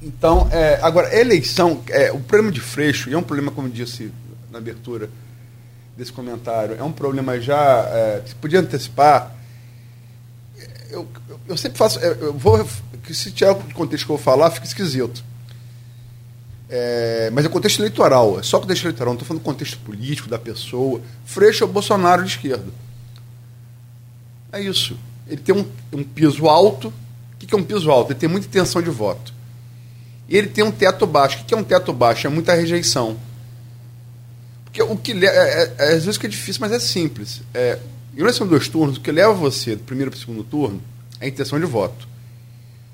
Então, é, agora, eleição, é, o problema de Freixo, e é um problema, como disse na abertura desse comentário, é um problema já, é, se podia antecipar, eu, eu, eu sempre faço, é, eu vou, se tiver o contexto que eu vou falar, fica esquisito. É, mas é contexto eleitoral, é só contexto eleitoral, não estou falando do contexto político da pessoa. Freixo é o Bolsonaro de esquerda. É isso. Ele tem um, um piso alto. O que é um piso alto? Ele tem muita intenção de voto. E ele tem um teto baixo. O que é um teto baixo? É muita rejeição. Porque o que é, é, é, às vezes que é difícil, mas é simples. É, em eleição de dois turnos, o que leva você do primeiro para o segundo turno é a intenção de voto.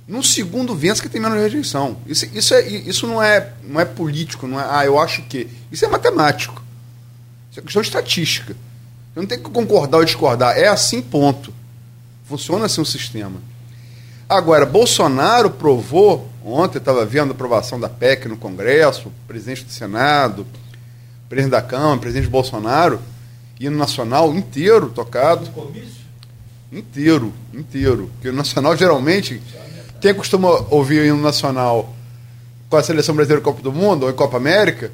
No segundo vence que tem menos rejeição. Isso, isso, é, isso não, é, não é político, não é, ah, eu acho que. Isso é matemático. Isso é questão de estatística. Você não tem que concordar ou discordar. É assim, ponto. Funciona assim o sistema. Agora, Bolsonaro provou, ontem estava vendo a aprovação da PEC no Congresso, presidente do Senado, presidente da Câmara, presidente Bolsonaro, hino nacional inteiro tocado. Inteiro, inteiro. Porque o nacional geralmente quem costuma ouvir o hino nacional com a seleção brasileira Copa do Mundo ou em Copa América,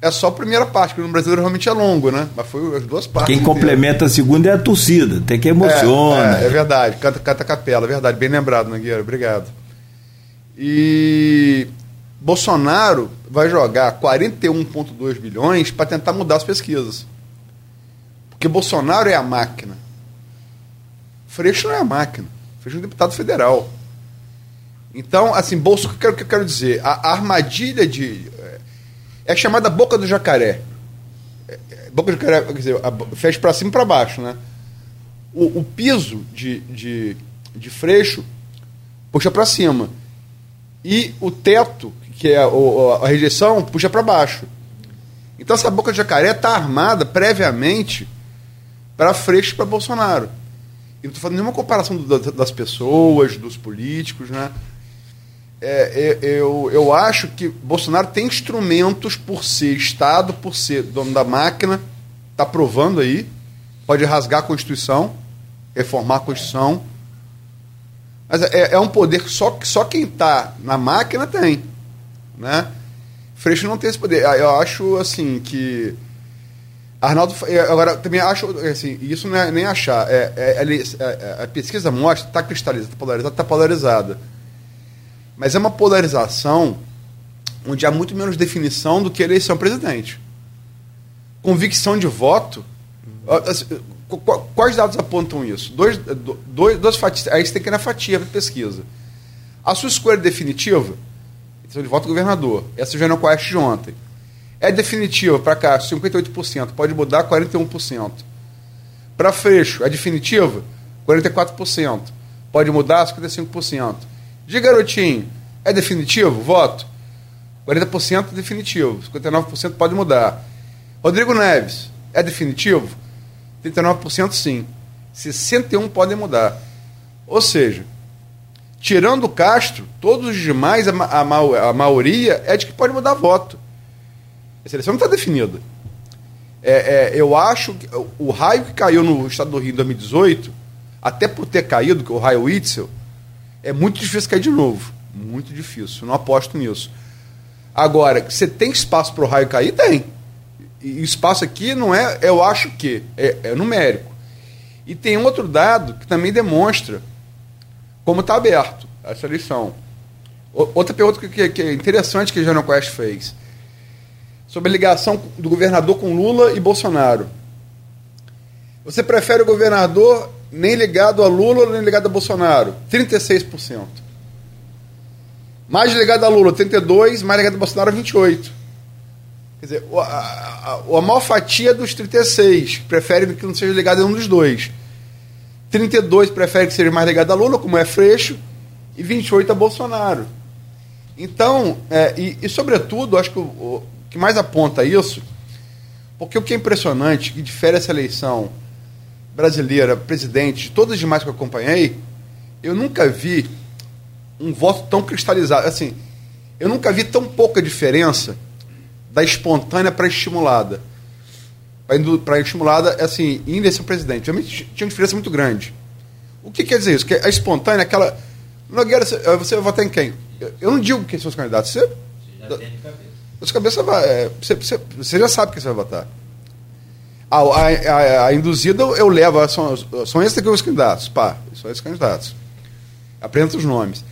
é só a primeira parte, porque no brasileiro realmente é longo, né? Mas foi as duas partes. Quem complementa a segunda é a torcida, tem que emociona. É, é, é verdade, canta, canta capela, é verdade, bem lembrado, Nogueira, obrigado. E Bolsonaro vai jogar 41,2 bilhões para tentar mudar as pesquisas. Porque Bolsonaro é a máquina. Freixo não é a máquina. Freixo é um deputado federal. Então, assim, bolso, o que eu quero, dizer? A, a, armadilha de. É chamada boca do jacaré. É, é, boca do jacaré, quer dizer, fecha para cima e para baixo, né? O, o, piso de, de, de freixo puxa para cima. E o teto, que é a, a rejeição, puxa para baixo. Então essa boca de jacaré está armada previamente para freixo para Bolsonaro. E não estou fazendo nenhuma comparação do, das pessoas, dos políticos, né? é, é, eu, eu acho que Bolsonaro tem instrumentos por ser Estado, por ser dono da máquina, está provando aí, pode rasgar a Constituição, reformar a Constituição. Mas é, é um poder que só, só quem está na máquina tem. Né? Freixo não tem esse poder. Eu acho assim que. Arnaldo. É, agora, também acho. Assim, isso não é nem achar. É, é, é a pesquisa mostra, está cristalizada, está polarizada, está polarizada. Mas é uma polarização onde há muito menos definição do que eleição presidente. Convicção de voto. Assim, quais dados apontam isso? Dois, dois, duas fatias. Aí você tem que ir na fatia para pesquisa. A sua escolha definitiva, então de voto governador, essa já não conhece de ontem, é definitiva para cá, 58%, pode mudar 41%. Para Freixo, é definitiva? 44%. Pode mudar 55%. De garotinho, é definitivo? Voto. 40% definitivo, 59% pode mudar. Rodrigo Neves, é definitivo? 39% sim. 61% podem mudar. Ou seja, tirando o Castro, todos os demais, a, a, a maioria é de que pode mudar voto. A seleção não está definida. É, é, eu acho que o raio que caiu no estado do Rio em 2018, até por ter caído, que é o raio Witzel, é muito difícil cair de novo. Muito difícil. Não aposto nisso. Agora, você tem espaço para o raio cair? Tem. E espaço aqui não é, eu acho que, é, é numérico. E tem outro dado que também demonstra como está aberto essa lição. Outra pergunta que, que é interessante que Jânio Quest fez. Sobre a ligação do governador com Lula e Bolsonaro. Você prefere o governador nem ligado a Lula, nem ligado a Bolsonaro. 36%. Mais ligado a Lula, 32%, mais ligado a Bolsonaro, 28%. Quer dizer, a, a, a maior fatia dos 36 prefere que não seja ligado a um dos dois. 32 prefere que seja mais ligado a Lula, como é Freixo, e 28 a Bolsonaro. Então, é, e, e, sobretudo, acho que o, o, que mais aponta isso, porque o que é impressionante, que difere essa eleição brasileira, presidente, de todas as demais que eu acompanhei, eu nunca vi um voto tão cristalizado. Assim, eu nunca vi tão pouca diferença da espontânea para estimulada. Para estimulada, assim, em eleição presidente. Realmente tinha uma diferença muito grande. O que quer dizer isso? Que a espontânea, aquela. Nogueira, você vai votar em quem? Eu não digo quem são os candidatos. Você, você já tem cabeça. Você, cabeça vai, é, você, você, você, já sabe quem você vai votar. A, a, a, a induzida eu levo, são, são esses aqui os candidatos. Pá, são esses candidatos. Apresenta os nomes.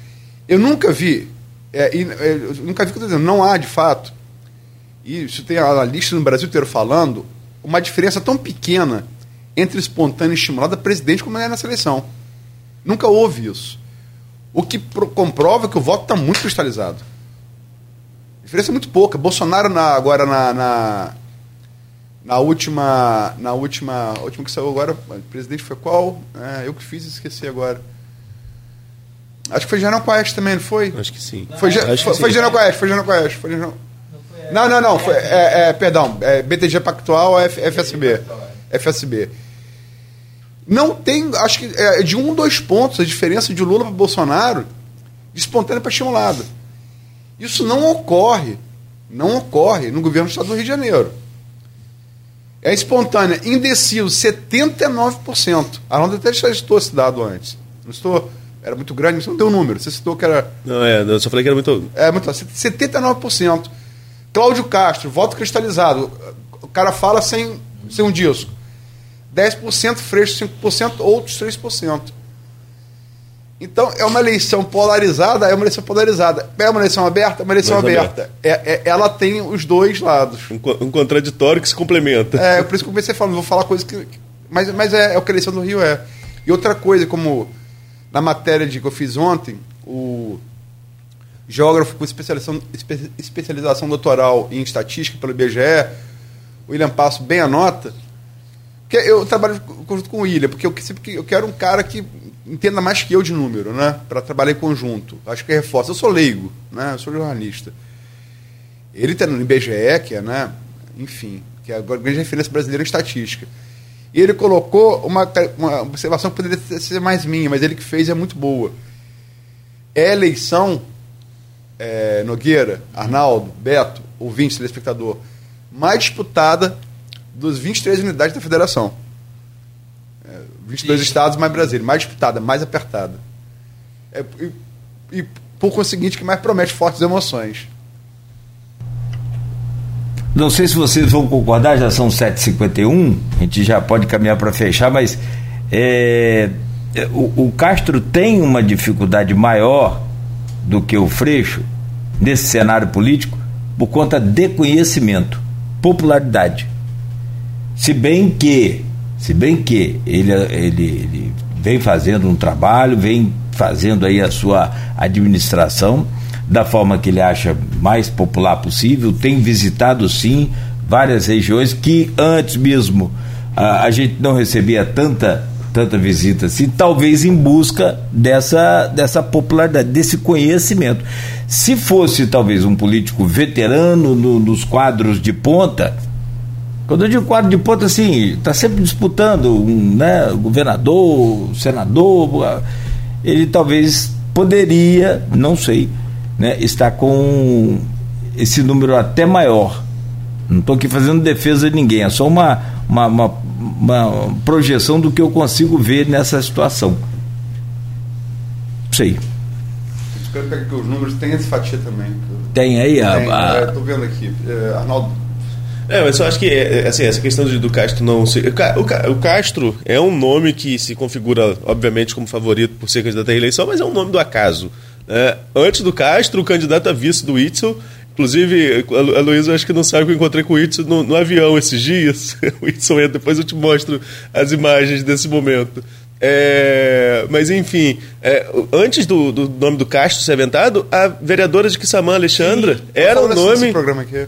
Eu nunca vi, é, eu nunca vi o que eu estou dizendo, não há de fato, e isso tem analistas no Brasil inteiro falando, uma diferença tão pequena entre espontânea e estimulada presidente como é nessa eleição. Nunca houve isso. O que comprova que o voto está muito cristalizado. A diferença é muito pouca. Bolsonaro na, agora na, na, na, última. Na última. A última que saiu agora, o presidente foi qual? É, eu que fiz esqueci agora. Acho que foi General Quest também, não foi? Acho que sim. Foi, foi, foi, foi General Quest, foi General Quest. Foi General... Não, não, não. Foi, é, é, perdão, é BTG Pactual, F, FSB. FSB. Não tem, acho que é de um, dois pontos a diferença de Lula para Bolsonaro, de espontânea para estimulada. Isso não ocorre, não ocorre no governo do Estado do Rio de Janeiro. É espontânea, indeciso, 79%. A Ronda até já citou esse dado antes. Não estou, era muito grande, mas não deu um número. Você citou que era. Não, é, eu só falei que era muito. É, muito. 79%. Cláudio Castro, voto cristalizado. O cara fala sem, sem um disco. 10% Freixo, 5%, outros 3%. Então, é uma eleição polarizada, é uma eleição polarizada. É uma eleição aberta, é uma eleição Mais aberta. É, é, ela tem os dois lados. Um, um, contraditório que se complementa. É, por isso que eu comecei falando, vou falar coisas que. Mas, mas é, é o que a eleição do Rio é. E outra coisa, como na matéria de, que eu fiz ontem, o geógrafo com especialização, especialização doutoral em estatística pelo IBGE, William Passo bem anota, que eu trabalho junto com o William, porque eu, sempre, eu quero um cara que entenda mais que eu de número, né? Para trabalhar em conjunto. Acho que reforça. Eu sou leigo, né? Eu sou jornalista. Ele está no IBGE, que é, né? Enfim, que é a grande referência brasileira em estatística. E ele colocou uma, uma observação que poderia ser mais minha, mas ele que fez é muito boa. É eleição, é, Nogueira, Arnaldo, Beto, ouvinte, telespectador, mais disputada dos 23 unidades da federação. É, 22 Sim. estados mais Brasília, mais disputada, mais apertada. É, e, e, por conseguinte, que mais promete fortes emoções. Não sei se vocês vão concordar, já são 7h51, a gente já pode caminhar para fechar, mas é, é, o, o, Castro tem uma dificuldade maior do que o Freixo nesse cenário político por conta de conhecimento, popularidade. Se bem que, se bem que ele, ele, ele vem fazendo um trabalho, vem fazendo aí a sua administração da forma que ele acha mais popular possível, tem visitado sim várias regiões que antes mesmo a, a gente não recebia tanta tanta visita assim, talvez em busca dessa, dessa popularidade, desse conhecimento. Se fosse talvez um político veterano no, nos quadros de ponta, quando eu digo quadro de ponta, assim, está sempre disputando um né, governador, senador, ele talvez poderia, não sei, né, estar com esse número até maior. Não estou aqui fazendo defesa de ninguém, é só uma, uma, uma, uma projeção do que eu consigo ver nessa situação. Sei. Espero que os números tenham essa fatia também. Tem aí a. Estou a... vendo aqui. É, Arnaldo é, mas eu acho que é, assim, essa questão do Castro não ser. O, o Castro é um nome que se configura, obviamente, como favorito por ser candidato à reeleição, mas é um nome do acaso. É, antes do Castro, o candidato a vice do Itzel. Inclusive, a Luísa acho que não sabe que eu encontrei com o Itzel no, no avião esses dias. o Itzel entra, depois eu te mostro as imagens desse momento. É, mas enfim, é, antes do, do, nome do Castro ser aventado, a vereadora de Quissamã, Alexandra, Sim. era o nome.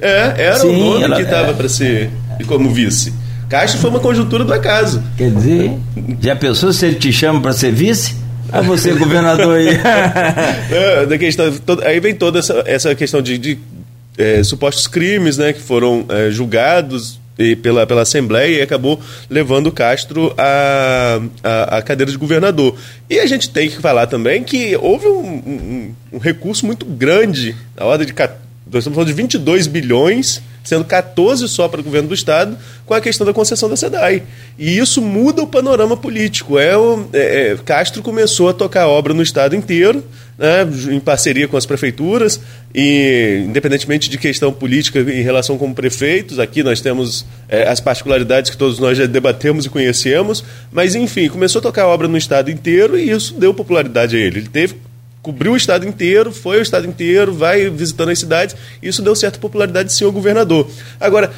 É, era Sim, o nome ela, que estava é. para ser como vice. Castro foi uma conjuntura do acaso. Quer dizer, já pensou se ele te chama para ser vice? Ah, você, governador aí. é, da questão, aí vem toda essa, essa questão de, de é, supostos crimes né, que foram é, julgados e pela, pela Assembleia e acabou levando Castro à, à, cadeira de governador. E a gente tem que falar também que houve um, um, um recurso muito grande, a ordem de. Nós estamos falando de 22 bilhões sendo 14 só para o governo do Estado, com a questão da concessão da SEDAI. E isso muda o panorama político. É, o, é, é, Castro começou a tocar obra no Estado inteiro, né, em parceria com as prefeituras, e independentemente de questão política em relação com prefeitos, aqui nós temos é, as particularidades que todos nós já debatemos e conhecemos, mas enfim, começou a tocar obra no Estado inteiro e isso deu popularidade a ele. Ele teve cobriu o estado inteiro, foi o estado inteiro, vai visitando as cidades. Isso deu certa popularidade, senhor governador. Agora,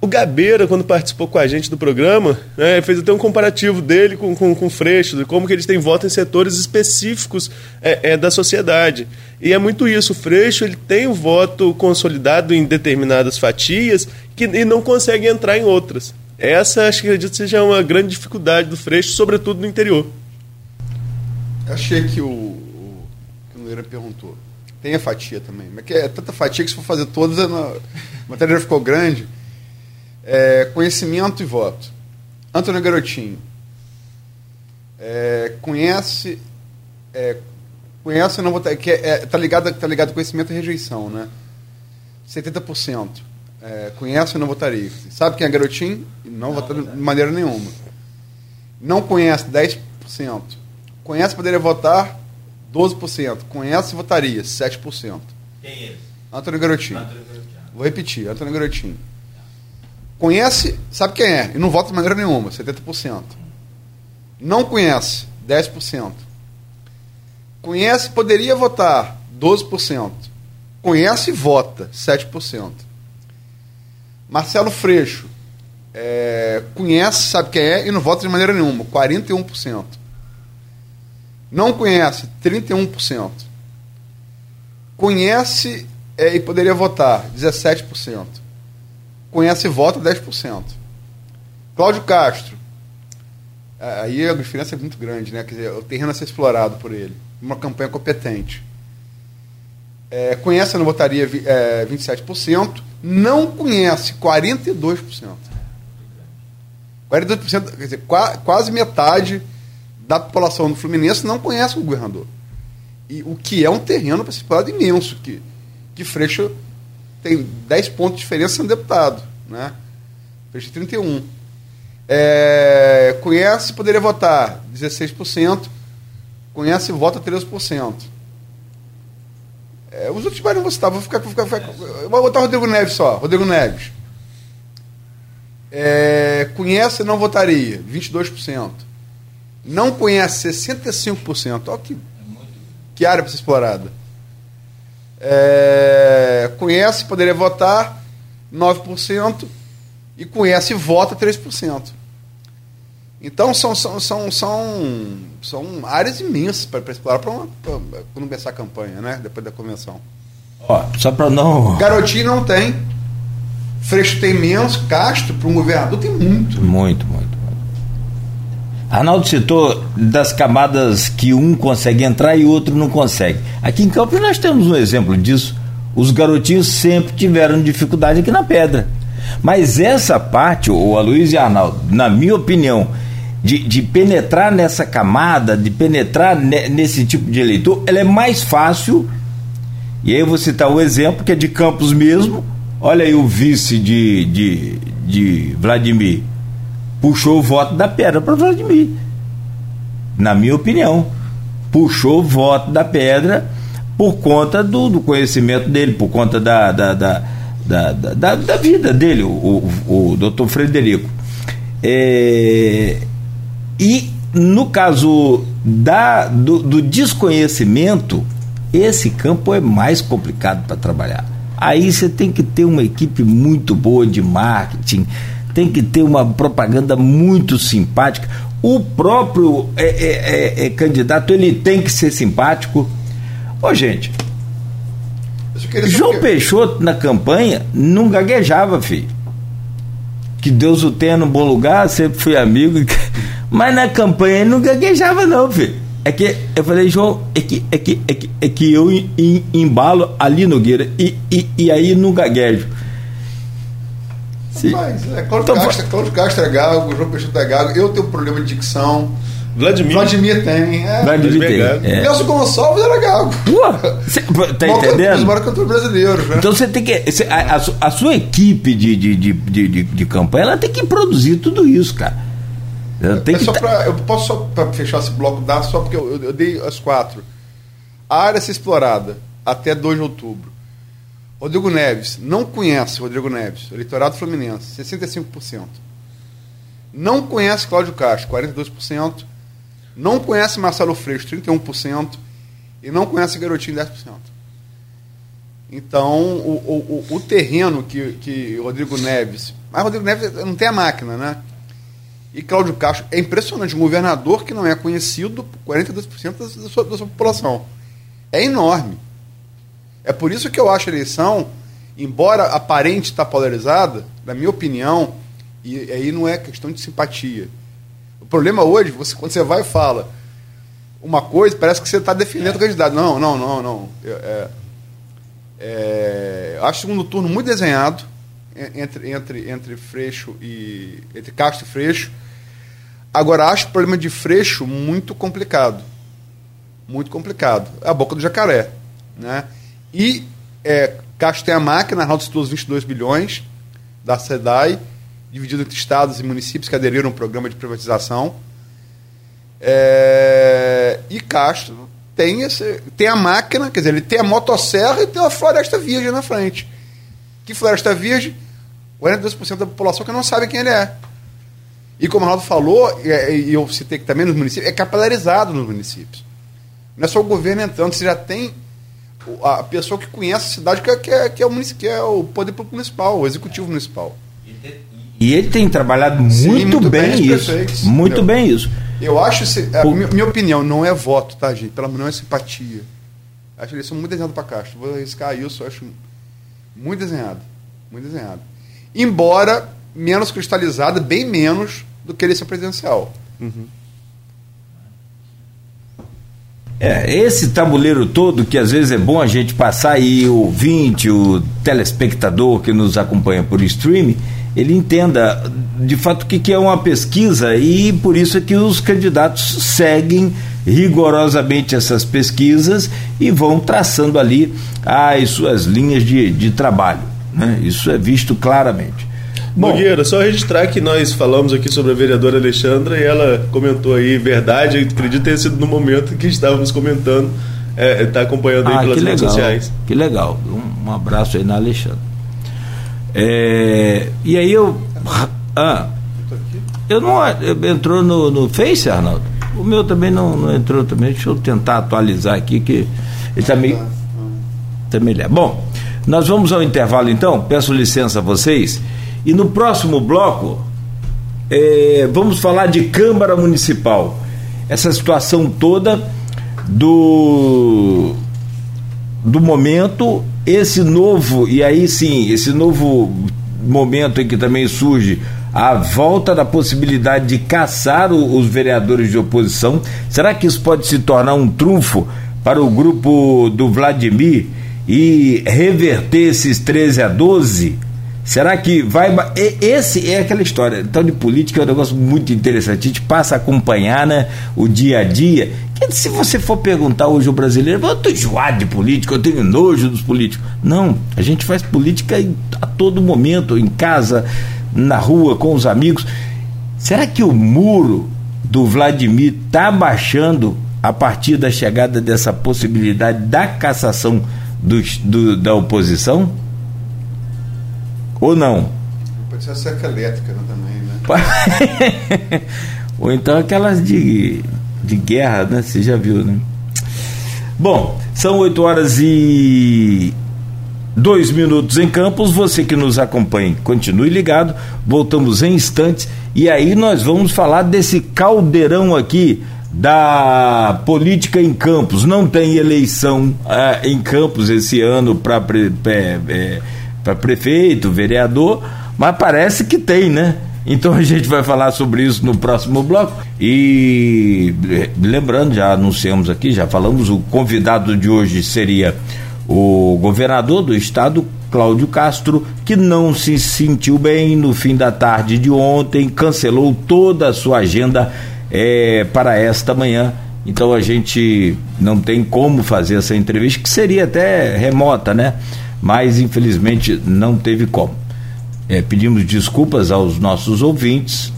o Gabeira, quando participou com a gente do programa, né, fez até um comparativo dele com, com, com o Freixo, de como que eles têm voto em setores específicos é, é, da sociedade. E é muito isso. O Freixo ele tem o voto consolidado em determinadas fatias que, e não consegue entrar em outras. Essa, acho que acredito, seja uma grande dificuldade do Freixo, sobretudo no interior. Achei que o, Moreira perguntou. Tem a fatia também. Mas é tanta fatia que se for fazer todas, a matéria ficou grande. É, conhecimento e voto. Antônio Garotinho. É, conhece. É, conhece não votar. Que é, é, tá, ligado, tá ligado conhecimento e rejeição, né? 70%. É, conhece ou não votaria. Sabe quem é garotinho? Não, não votaria de maneira nenhuma. Não conhece 10%. Conhece, poderia votar 12%. Conhece votaria, 7%. Quem é esse? Antônio Garotinho. Antônio Garotinho. Vou repetir, Antônio Garotinho. Conhece, sabe quem é, e não vota de maneira nenhuma, 70%. Não conhece, 10%. Conhece, poderia votar, 12%. Conhece e vota, 7%. Marcelo Freixo, é, conhece, sabe quem é, e não vota de maneira nenhuma, 41%. Não conhece, 31%. Conhece é, e poderia votar, 17%. Conhece e vota, 10%. Cláudio Castro. É, aí a diferença é muito grande, né? Quer dizer, o terreno a ser explorado por ele. Uma campanha competente. É, conhece, não votaria é, 27%. Não conhece, 42%. 42%, quer dizer, quase metade da população do Fluminense não conhece o governador. E o que é um terreno para ser explorado imenso, que, que Freixo tem 10 pontos de diferença sendo deputado. Né? Freixo 31. É, conhece, poderia votar 16%. Conhece, vota 13%. É, os outros mais não vou citar, vou ficar, vou ficar, vou botar Rodrigo Neves só. Rodrigo Neves. É, conhece, não votaria, 22%. Não conhece 65%. Olha que, que área para ser explorada. É, conhece, poderia votar 9%. E conhece e vota 3%. Então são, são, são, são, são áreas imensas para explorar para quando começar a campanha, né? Depois da convenção. Ó, só para não. Garotinho não tem. Freixo tem menos. Castro, para um governador, tem muito. Muito, muito. Arnaldo citou das camadas que um consegue entrar e outro não consegue. Aqui em Campos nós temos um exemplo disso. Os garotinhos sempre tiveram dificuldade aqui na pedra. Mas essa parte, o Aloysio e Arnaldo, na minha opinião, de, de, penetrar nessa camada, de penetrar ne, nesse tipo de eleitor, ela é mais fácil. E aí eu vou citar o exemplo que é de Campos mesmo. Olha aí o vice de, de, de Vladimir puxou o voto da pedra para Vladimir. Na minha opinião. Puxou o voto da pedra por conta do, do conhecimento dele, por conta da, da, da, da, da, da vida dele, o, o, o doutor Frederico. É, e no caso da, do, do desconhecimento, esse campo é mais complicado para trabalhar. Aí você tem que ter uma equipe muito boa de marketing, tem que ter uma propaganda muito simpática. o próprio é, é, é, é, candidato ele tem que ser simpático. Ô, gente, João Peixoto na campanha não gaguejava, filho. Que Deus o tenha no bom lugar, sempre fui amigo. Mas na campanha ele não gaguejava, não, filho. É que eu falei, João, é que, é que, é que, é que eu embalo ali Nogueira e, e, e aí não gaguejo. Mas, é, Cláudio, então, Castro, Cláudio Castro é gago, João Peixoto é gago, eu tenho problema de dicção. Vladimir. Vladimir tem. É. Vladimir tem. É. Nelson Gonçalves era gago. Pô, cê, tá Mal entendendo? Os cantores brasileiros, né? Então você tem que. Cê, a, a, a, sua equipe de, de, de, de, de, campanha ela tem que produzir tudo isso, cara. Ela tem é que só tá... pra, eu posso só para fechar esse bloco dar só porque eu, eu, eu dei as quatro. A área a ser explorada até 2 de outubro Rodrigo Neves, não conhece Rodrigo Neves, eleitorado fluminense, 65%. Não conhece Cláudio Castro, 42%. Não conhece Marcelo Freixo, 31%. E não conhece Garotinho, 10%. Então, o, o, o terreno que, que Rodrigo Neves. Mas Rodrigo Neves não tem a máquina, né? E Cláudio Castro é impressionante. Um governador que não é conhecido por 42% da sua, da sua população. É enorme. É por isso que eu acho a eleição, embora aparente estar polarizada, na minha opinião, e aí não é questão de simpatia. O problema hoje, você, quando você vai e fala uma coisa, parece que você está defendendo o candidato. Não, não, não, não. É, é, acho o segundo turno muito desenhado entre, entre, entre Freixo e. entre Castro e Freixo. Agora, acho o problema de Freixo muito complicado. Muito complicado. É a boca do jacaré. Né? E é, Castro tem a máquina, Arnaldo citou os 22 bilhões da SEDAI, dividido entre estados e municípios que aderiram ao programa de privatização. É, e Castro tem, esse, tem a máquina, quer dizer, ele tem a motosserra e tem a floresta virgem na frente. Que floresta virgem? 42% da população que não sabe quem ele é. E como o Arnaldo falou, e eu citei que também nos municípios, é capilarizado nos municípios. Não é só o governo entrando, você já tem a pessoa que conhece a cidade, que é, que é, que é, o, que é o poder municipal, o executivo municipal. E ele tem trabalhado muito, Sim, muito bem, bem isso. Muito entendeu? bem isso. Eu acho, a Por... minha, minha, opinião, não é voto, tá, gente? Pela não é simpatia. Acho que eles são muito desenhados para Castro. Vou arriscar isso, eu acho muito desenhado. Muito desenhado. Embora menos cristalizado, bem menos do que ele ser presidencial. Uhum. É, esse tabuleiro todo, que às vezes é bom a gente passar aí, o ouvinte, o telespectador que nos acompanha por streaming, ele entenda de fato o que, que é uma pesquisa e por isso é que os candidatos seguem rigorosamente essas pesquisas e vão traçando ali as suas linhas de, de trabalho. Né? Isso é visto claramente. Bom, Nogueira, só registrar que nós falamos aqui sobre a vereadora Alexandra e ela comentou aí verdade, acredito ter sido no momento que estávamos comentando, está é, tá acompanhando aí ah, pelas redes sociais. Que legal, um, um, abraço aí na Alexandra. É, e aí eu. Ah, eu não. Entrou no, no Face, Arnaldo? O meu também não, não entrou também. Deixa eu tentar atualizar aqui que ele está meio. Tá meio. Bom, nós vamos ao intervalo então. Peço licença a vocês. E no próximo bloco, é, vamos falar de Câmara Municipal. Essa situação toda do, do momento, esse novo, e aí sim, esse novo momento em que também surge a volta da possibilidade de caçar o, os vereadores de oposição. Será que isso pode se tornar um trunfo para o grupo do Vladimir e reverter esses 13 a 12? Será que vai. Esse é aquela história. Então, de política é um negócio muito interessante. A gente passa a acompanhar né, o dia a dia. Que se você for perguntar hoje o brasileiro, eu estou enjoado de política, eu tenho nojo dos políticos. Não, a gente faz política a todo momento, em casa, na rua, com os amigos. Será que o muro do Vladimir está baixando a partir da chegada dessa possibilidade da cassação do, do da oposição? Ou não? Pode ser a cerca elétrica né, também, né? Ou então aquelas de, de guerra, né? Você já viu, né? Bom, são 8 horas e Dois minutos em Campos, você que nos acompanha, continue ligado. Voltamos em instantes e aí nós vamos falar desse caldeirão aqui da política em Campos. Não tem eleição ah, em Campos esse ano para é, é, prefeito, vereador, mas parece que tem, né? Então a gente vai falar sobre isso no próximo bloco. E lembrando, já anunciamos aqui, já falamos, o convidado de hoje seria o governador do estado, Cláudio Castro, que não se sentiu bem no fim da tarde de ontem, cancelou toda a sua agenda é, para esta manhã. Então a gente não tem como fazer essa entrevista, que seria até remota, né? Mas infelizmente não teve como. É, pedimos desculpas aos nossos ouvintes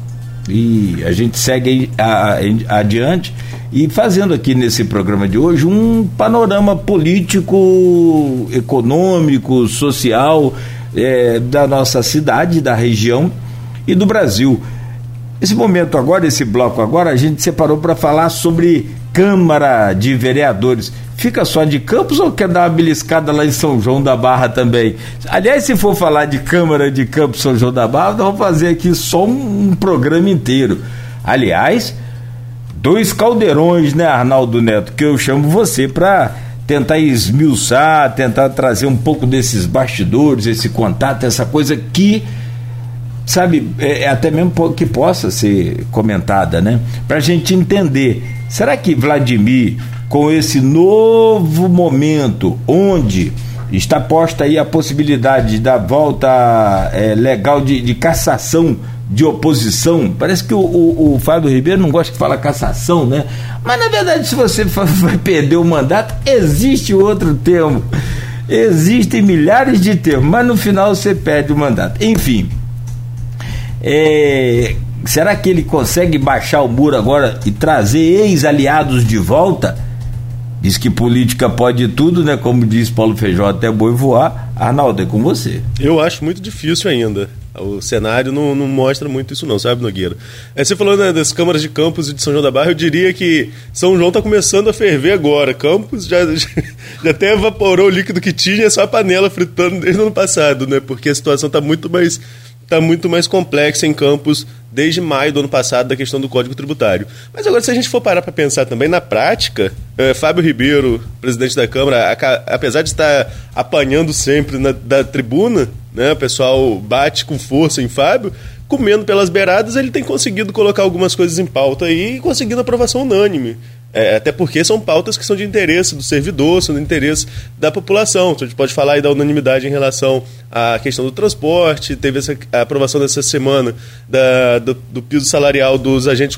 e a gente segue adiante e fazendo aqui nesse programa de hoje um panorama político, econômico, social é, da nossa cidade, da região e do Brasil. Esse momento agora, esse bloco agora, a gente separou para falar sobre Câmara de Vereadores. Fica só de Campos ou quer dar uma beliscada lá em São João da Barra também? Aliás, se for falar de Câmara de Campos São João da Barra, nós vamos fazer aqui só um, um programa inteiro. Aliás, dois caldeirões, né, Arnaldo Neto, que eu chamo você para tentar esmiuçar, tentar trazer um pouco desses bastidores, esse contato, essa coisa que, sabe, é, é até mesmo que possa ser comentada, né? Para a gente entender. Será que Vladimir, com esse novo momento, onde está posta aí a possibilidade da volta é, legal de, de cassação de oposição. Parece que o, o, o, Fábio Ribeiro não gosta que fala cassação, né? Mas na verdade, se você vai perder o mandato, existe outro termo. Existem milhares de termos, mas no final você perde o mandato. Enfim. É, será que ele consegue baixar o muro agora e trazer ex-aliados de volta? Diz que política pode tudo, né? Como diz Paulo Feijó, até boi voar. Arnaldo, é com você. Eu acho muito difícil ainda. O cenário não, não mostra muito isso não, sabe, Nogueira? É, você falou né, das câmaras de Campos e de São João da Barra, eu diria que São João está começando a ferver agora. Campos já, já, já, até evaporou o líquido que tinha, é só a panela fritando desde o ano passado, né? Porque a situação está muito mais está muito mais complexa em Campos desde maio do ano passado da questão do Código Tributário. Mas agora, se a gente for parar para pensar também na prática, é, Fábio Ribeiro, presidente da Câmara, a, apesar de estar apanhando sempre na, da tribuna, né, o pessoal bate com força em Fábio, comendo pelas beiradas, ele tem conseguido colocar algumas coisas em pauta e conseguindo aprovação unânime. É, até porque são pautas que são de interesse do servidor, são de interesse da população. Então, a gente pode falar aí da unanimidade em relação à questão do transporte, teve essa aprovação dessa semana da, do, do, piso salarial dos agentes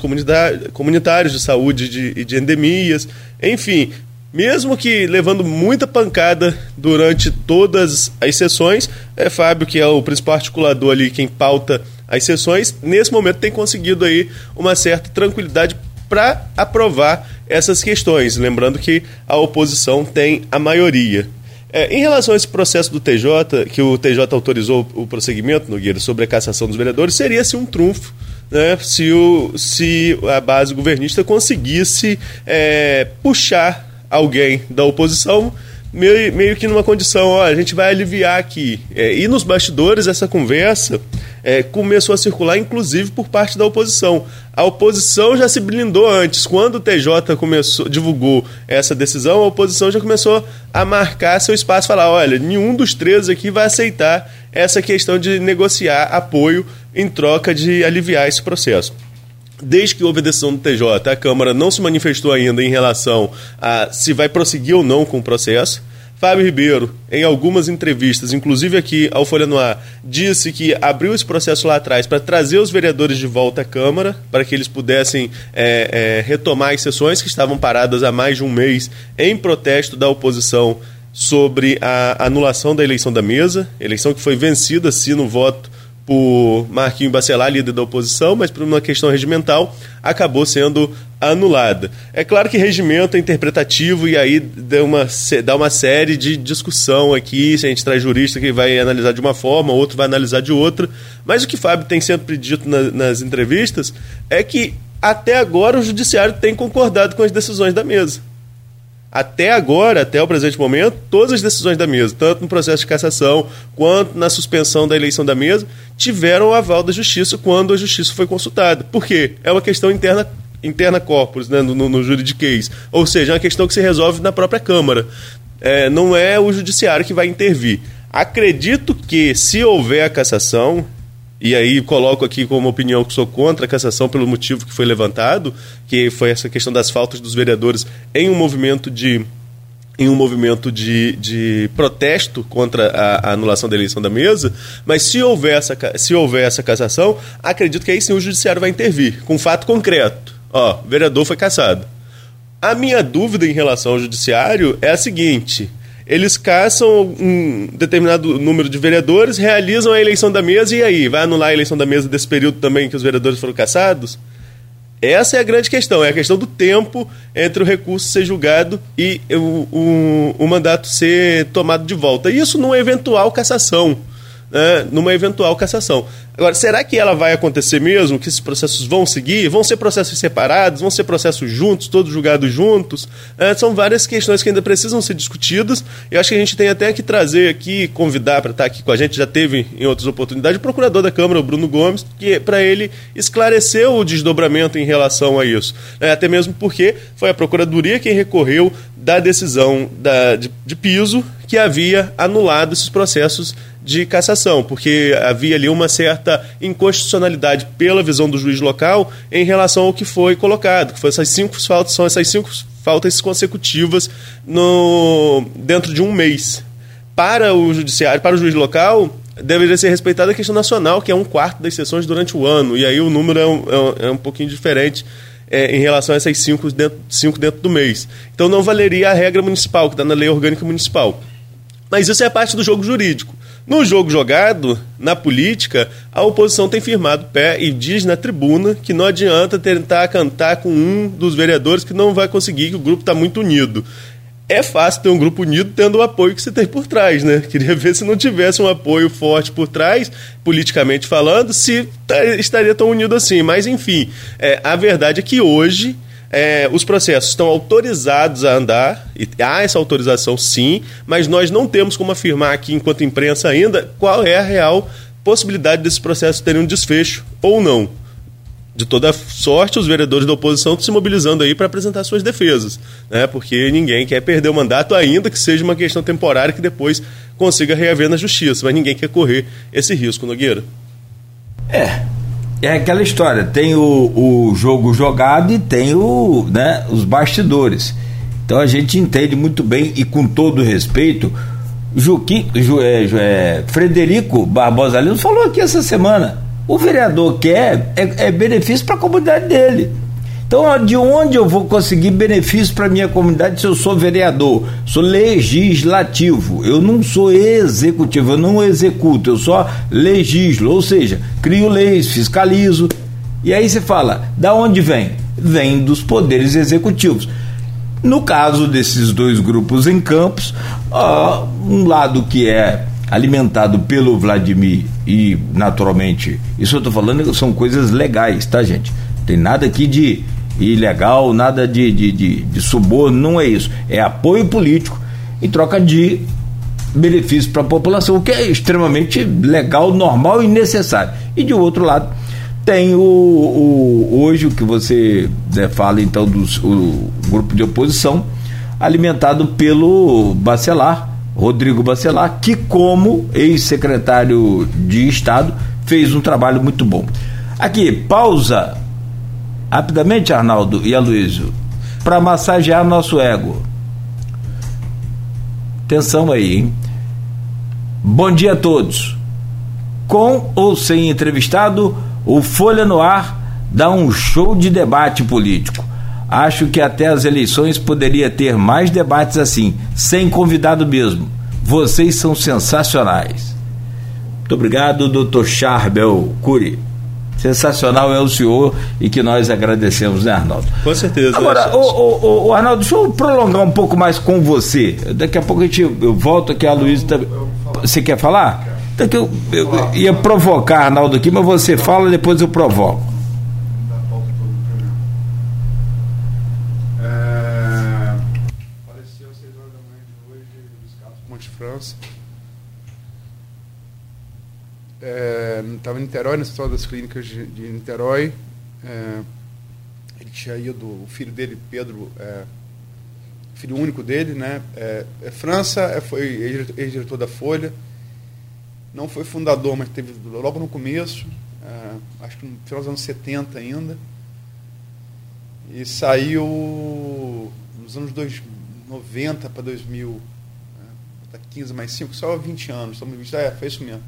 comunitários de saúde e de, de endemias. Enfim, mesmo que levando muita pancada durante todas as sessões, é Fábio, que é o principal articulador ali, quem pauta as sessões, nesse momento tem conseguido aí uma certa tranquilidade para aprovar essas questões. Lembrando que a oposição tem a maioria. É, em relação a esse processo do TJ, que o TJ autorizou o prosseguimento, Nogueira, sobre a cassação dos vereadores, seria-se um trunfo né, se, o, se a base governista conseguisse é, puxar alguém da oposição meio, meio que numa condição, ó, a gente vai aliviar aqui. É, e nos bastidores, essa conversa é, começou a circular, inclusive por parte da oposição. A oposição já se blindou antes. Quando o TJ começou, divulgou essa decisão, a oposição já começou a marcar seu espaço, falar, olha, nenhum dos três aqui vai aceitar essa questão de negociar apoio em troca de aliviar esse processo. Desde que houve a decisão do TJ, a Câmara não se manifestou ainda em relação a se vai prosseguir ou não com o processo. Fábio Ribeiro, em algumas entrevistas, inclusive aqui ao Folha no Ar, disse que abriu esse processo lá atrás para trazer os vereadores de volta à Câmara, para que eles pudessem é, é, retomar as sessões que estavam paradas há mais de um mês em protesto da oposição sobre a anulação da eleição da mesa, eleição que foi vencida, sim, no voto por Marquinho Bacelar, líder da oposição, mas por uma questão regimental acabou sendo anulada. É claro que regimento é interpretativo e aí dá uma, dá uma série de discussão aqui, se a gente traz jurista que vai analisar de uma forma, outro vai analisar de outra, mas o que Fábio tem sempre dito na, nas entrevistas é que até agora o judiciário tem concordado com as decisões da mesa. Até agora, até o presente momento, todas as decisões da mesa, tanto no processo de cassação quanto na suspensão da eleição da mesa, tiveram o aval da justiça quando a justiça foi consultada. Por quê? É uma questão interna interna corpus, né, no, no juridiquês. Ou seja, é uma questão que se resolve na própria Câmara. É, não é o judiciário que vai intervir. Acredito que, se houver a cassação, e aí coloco aqui como opinião que sou contra a cassação pelo motivo que foi levantado, que foi essa questão das faltas dos vereadores em um movimento de em um movimento de, de protesto contra a, a, anulação da eleição da mesa, mas se houver, essa, se houver essa cassação, acredito que aí sim o judiciário vai intervir, com fato concreto. Ó, vereador foi cassado. A minha dúvida em relação ao judiciário é a seguinte: eles caçam um determinado número de vereadores, realizam a eleição da mesa e aí? Vai anular a eleição da mesa desse período também que os vereadores foram caçados? Essa é a grande questão, é a questão do tempo entre o recurso ser julgado e o, o, o mandato ser tomado de volta. Isso numa eventual cassação né, numa eventual cassação. Agora, será que ela vai acontecer mesmo? Que esses processos vão seguir? Vão ser processos separados? Vão ser processos juntos, todos julgados juntos? É, são várias questões que ainda precisam ser discutidas. E acho que a gente tem até que trazer aqui, convidar para estar aqui com a gente, já teve em outras oportunidades, o procurador da Câmara, o Bruno Gomes, que para ele esclarecer o desdobramento em relação a isso. É, até mesmo porque foi a Procuradoria quem recorreu da decisão da, de, de piso que havia anulado esses processos de cassação, porque havia ali uma certa inconstitucionalidade pela visão do juiz local em relação ao que foi colocado, que foi essas cinco faltas, são essas cinco faltas consecutivas no dentro de um mês. Para o judiciário, para o juiz local, deveria ser respeitada a questão nacional, que é um quarto das sessões durante o ano, e aí o número é um, é um é pouquinho diferente é, em relação a essas cinco dentro, cinco dentro do mês. Então não valeria a regra municipal, que está na lei orgânica municipal. Mas isso é parte do jogo jurídico. No jogo jogado, na política, a oposição tem firmado pé e diz na tribuna que não adianta tentar cantar com um dos vereadores que não vai conseguir, que o grupo está muito unido. É fácil ter um grupo unido tendo o apoio que você tem por trás, né? Queria ver se não tivesse um apoio forte por trás, politicamente falando, se estaria tão unido assim. Mas, enfim, é, a verdade é que hoje é, os processos estão autorizados a andar, e há essa autorização sim, mas nós não temos como afirmar aqui, enquanto imprensa ainda, qual é a real possibilidade desses processos terem um desfecho ou não. De toda sorte, os vereadores da oposição estão se mobilizando aí para apresentar suas defesas, né? porque ninguém quer perder o mandato, ainda que seja uma questão temporária que depois consiga reaver na justiça, mas ninguém quer correr esse risco, Nogueira. É, é aquela história, tem o, o jogo jogado e tem o, né, os bastidores. Então a gente entende muito bem e com todo respeito, Juqui, Ju, é, é, Frederico Barbosa Lino falou aqui essa semana. O vereador quer é, é benefício para a comunidade dele. Então, de onde eu vou conseguir benefício para minha comunidade se eu sou vereador? Sou legislativo. Eu não sou executivo, eu não executo, eu só legislo, ou seja, crio leis, fiscalizo. E aí você fala, da onde vem? Vem dos poderes executivos. No caso desses dois grupos em campos, um lado que é alimentado pelo Vladimir e, naturalmente, isso eu estou falando são coisas legais, tá, gente? Tem nada aqui de ilegal, nada de, de, de, de suborno, não é isso. É apoio político em troca de benefício para a população, o que é extremamente legal, normal e necessário. E de outro lado, tem o, o hoje o que você né, fala então do grupo de oposição alimentado pelo Bacelar, Rodrigo Bacelar, que como ex-secretário de Estado fez um trabalho muito bom. Aqui, pausa Rapidamente, Arnaldo e Aloysio, para massagear nosso ego. Atenção aí, hein? Bom dia a todos. Com ou sem entrevistado, o Folha no Ar dá um show de debate político. Acho que até as eleições poderia ter mais debates assim, sem convidado mesmo. Vocês são sensacionais. Muito obrigado, Dr. Charbel Cury sensacional é o senhor e que nós agradecemos, né, Arnaldo? Com certeza. Agora, o, o, o, Arnaldo, deixa eu prolongar um pouco mais com você. Daqui a pouco a gente, eu volto aqui, a Luísa. Você quer falar? Daqui eu, eu, eu ia provocar, Arnaldo, aqui, mas você fala, depois eu provoco. Estava é, em Niterói, na Escola das Clínicas de, de Niterói. É, ele tinha ido, o filho dele, Pedro, é, filho único dele, né? É, é França, é, foi ex-diretor da Folha. Não foi fundador, mas teve logo no começo, acho que no final dos anos 70 ainda. E saiu nos anos 90 para 2000, tá 15 mais 5, só 20 anos. Estamos, é, foi isso mesmo,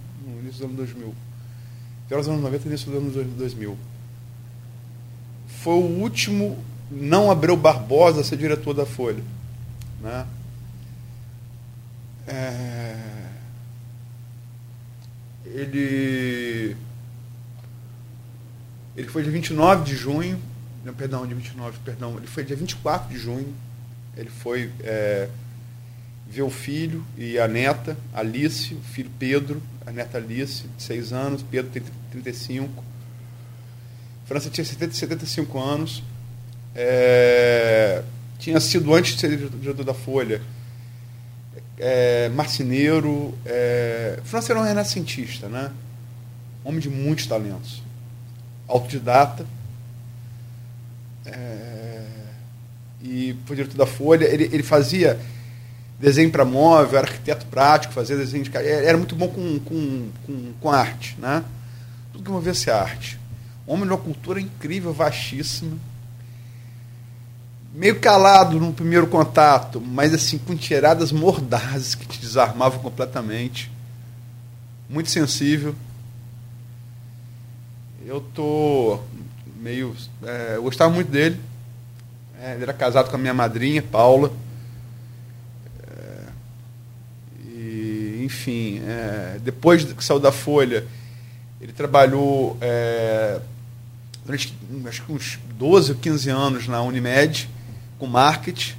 início dos anos 2000. Final dos anos 90 e início dos anos 2000. Foi o último não Abreu Barbosa a ser diretor da Folha. Né? É... Ele... ele foi dia 29 de junho, não, perdão, dia 29, perdão, ele foi dia 24 de junho, ele foi é, ver o filho e a neta, Alice, o filho Pedro, a neta Alice, de 6 anos, Pedro tem 35. França tinha 70, 75 anos. É, tinha sido, antes de ser diretor da Folha, é, marceneiro. É, França era um renascentista, né? Homem de muitos talentos. Autodidata. É, e foi diretor da Folha. Ele, ele fazia desenho para móvel, era arquiteto prático, fazia desenho de era muito bom com, com, com, com arte, né? Tudo que movesse arte. Homem de uma cultura incrível, vastíssima. Meio calado no primeiro contato, mas assim, com tiradas mordazes que te desarmavam completamente. Muito sensível. Eu tô meio. É, eu gostava muito dele. É, ele era casado com a minha madrinha, Paula. Enfim, é, depois que saiu da Folha, ele trabalhou é, durante acho que uns 12 ou 15 anos na Unimed, com marketing,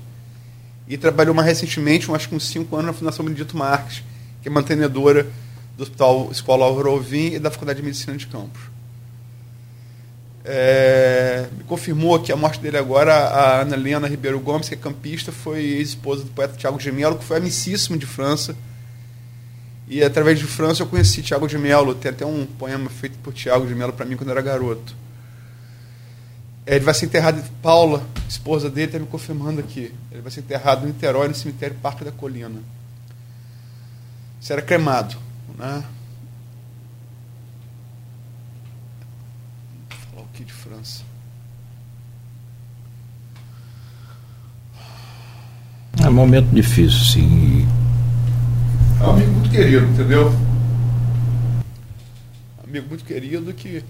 e trabalhou mais recentemente, acho que uns 5 anos, na Fundação Benedito Marques, que é mantenedora do Hospital Escola Álvaro Alvim e da Faculdade de Medicina de Campos. É, me confirmou que a morte dele agora, a Ana Helena Ribeiro Gomes, que é campista, foi ex-esposa do poeta Tiago Gemelo, que foi amicíssimo de França, e através de França eu conheci Tiago de Mello. Tem até um poema feito por Tiago de Mello para mim quando eu era garoto. Ele vai ser enterrado, Paula, esposa dele, está me confirmando aqui. Ele vai ser enterrado em Niterói, no cemitério Parque da Colina. Era cremado. Né? Vou falar o que de França? É um momento difícil, sim. É um amigo muito querido, entendeu? Amigo muito querido que.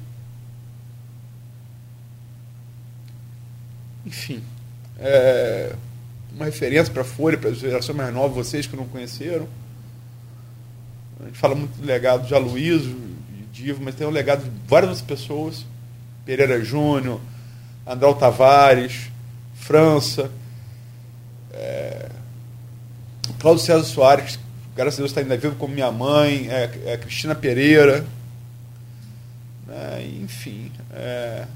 Enfim. É uma referência para a Folha, para a geração mais nova, vocês que não conheceram. A gente fala muito do legado de Aloysio, de Divo, mas tem o um legado de várias outras pessoas. Pereira Júnior, Andral Tavares, França, é, Cláudio César Soares, graças a Deus está ainda vivo como minha mãe, é, é Cristina Pereira, né, enfim. É,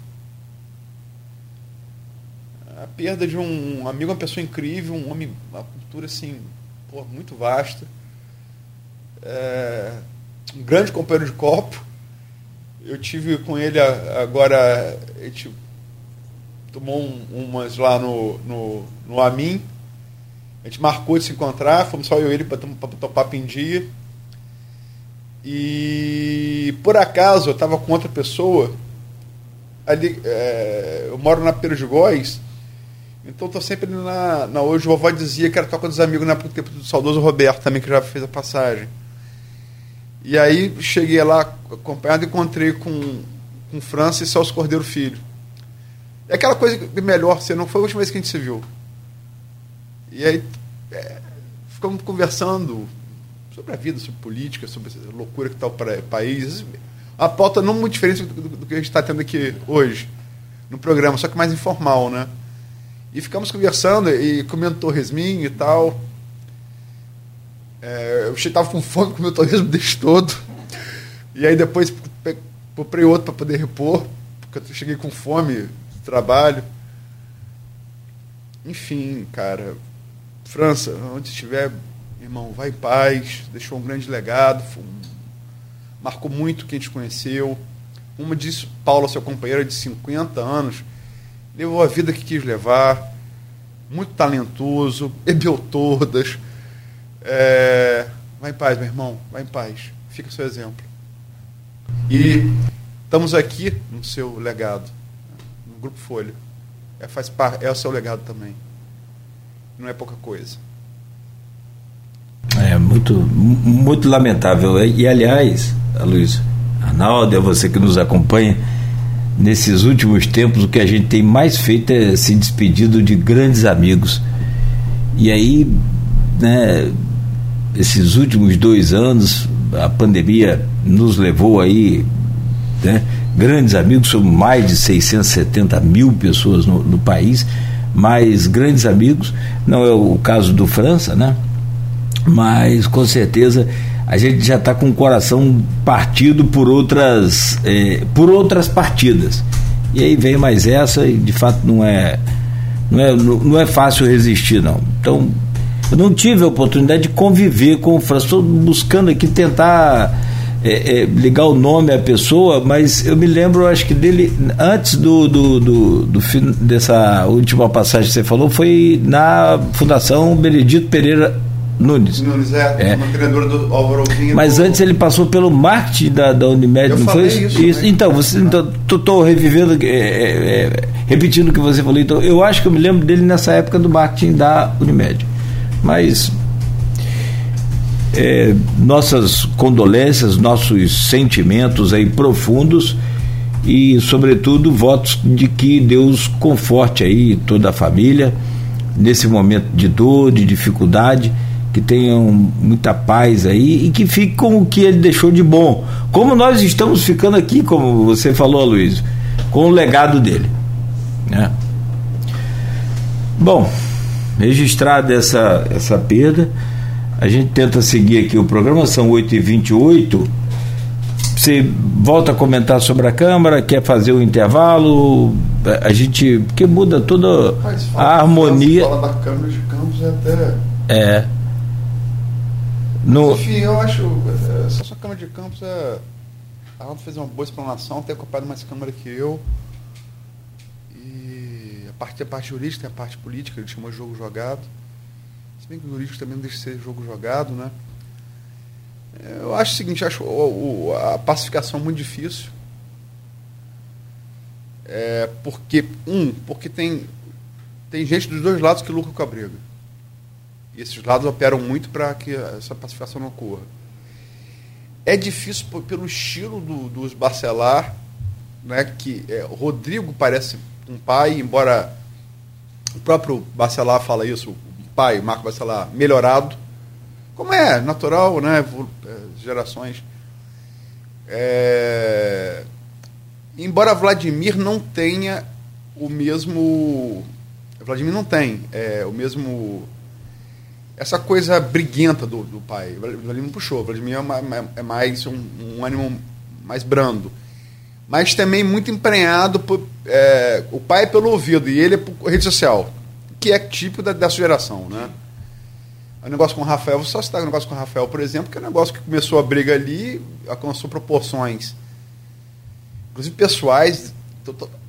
a perda de um amigo, uma pessoa incrível, um homem, uma cultura assim, pô, muito vasta. É, um grande companheiro de copo. Eu tive com ele agora, a gente tomou um, umas lá no, no, no Amin, a gente marcou de se encontrar, fomos só eu e ele para botar o papo em dia. E por acaso eu estava com outra pessoa. Ali, é, eu moro na Pedro de Góis, então estou sempre na, na. Hoje o vovó dizia que era toca dos amigos na tempo do saudoso Roberto também, que já fez a passagem. E aí cheguei lá acompanhado e encontrei com, com França e Celso Cordeiro Filho. É aquela coisa melhor, você não foi a última vez que a gente se viu. E aí é, ficamos conversando sobre a vida, sobre política, sobre a loucura que está o país. A pauta não muito diferente do, do, do que a gente está tendo aqui hoje no programa, só que mais informal, né? E ficamos conversando e comendo torresminho e tal. É, eu estava com fome, comi o torresmo desde todo. E aí depois comprei outro para poder repor, porque eu cheguei com fome do trabalho. Enfim, cara, França, onde estiver, irmão, vai em paz, deixou um grande legado, marcou muito quem te conheceu. Uma disse, Paula, seu companheiro de 50 anos, levou a vida que quis levar, muito talentoso, bebeu todas. É... Vai em paz, meu irmão, vai em paz. Fica seu exemplo. E estamos aqui no seu legado, no Grupo Folha. É, faz par, é o seu legado também. Não é pouca coisa. É muito, muito lamentável. E, aliás, Luiz, Arnaldo, é você que nos acompanha, nesses últimos tempos o que a gente tem mais feito é se despedido de grandes amigos. E aí, né, esses últimos dois anos, a pandemia nos levou aí, né, grandes amigos, somos mais de 670 mil pessoas no, no país, mas grandes amigos, não é o caso do França, né? Mas com certeza a gente já está com o coração partido por outras, eh, por outras partidas. E aí vem mais essa e de fato não é, não é, não é fácil resistir não. Então eu não tive a oportunidade de conviver com o França. Estou buscando aqui tentar é, é, ligar o nome à pessoa, mas eu me lembro, acho que dele, antes do, do, do, do dessa última passagem que você falou, foi na Fundação Benedito Pereira Nunes. Nunes, é, é. do Álvaro Mas do... antes ele passou pelo marketing da, da Unimed, eu não foi isso? isso. Né? Então, você, então, tô, revivendo, é, é, é, repetindo o que você falou. Então, eu acho que eu me lembro dele nessa época do marketing da Unimed. Mas é, nossas condolências, nossos sentimentos aí profundos e, sobretudo, votos de que Deus conforte aí toda a família nesse momento de dor, de dificuldade, que tenham muita paz aí e que fique com o que ele deixou de bom. Como nós estamos ficando aqui, como você falou, Luiz, com o legado dele. Né? Bom, registrada essa, essa perda. A gente tenta seguir aqui o programa, são 8h28. Você volta a comentar sobre a Câmara, quer fazer o intervalo, a gente. Porque muda toda a harmonia. Fala da Câmara de Campos é até. É. No... Enfim, eu acho. É, só a Câmara de Campos é. A Arnaldo fez uma boa explanação, tem ocupado mais Câmara que eu. E a parte, a parte jurídica a parte política, ele chamou jogo jogado. Se bem que o jurídico também deixa de ser jogo jogado, né? Eu acho o seguinte, acho a pacificação muito difícil. É porque, um, porque tem, tem gente dos dois lados que lucra com a briga. E esses lados operam muito para que essa pacificação não ocorra. É difícil pelo estilo do, dos Barcelar, né, que é, Rodrigo parece um pai, embora o próprio Barcelar fala isso, pai, Marco Bacelar, melhorado, como é natural, né? É, gerações. É... Embora Vladimir não tenha o mesmo. Vladimir não tem é, o mesmo. Essa coisa briguenta do, do pai. Vladimir não puxou. Vladimir é, é mais um, um ânimo mais brando. Mas também muito emprenhado por. É, o pai é pelo ouvido e ele é por rede social que é típico da, sua geração, né? O negócio com o Rafael, vou só citar o negócio com o Rafael, por exemplo, que é um negócio que começou a briga ali, alcançou proporções, inclusive pessoais,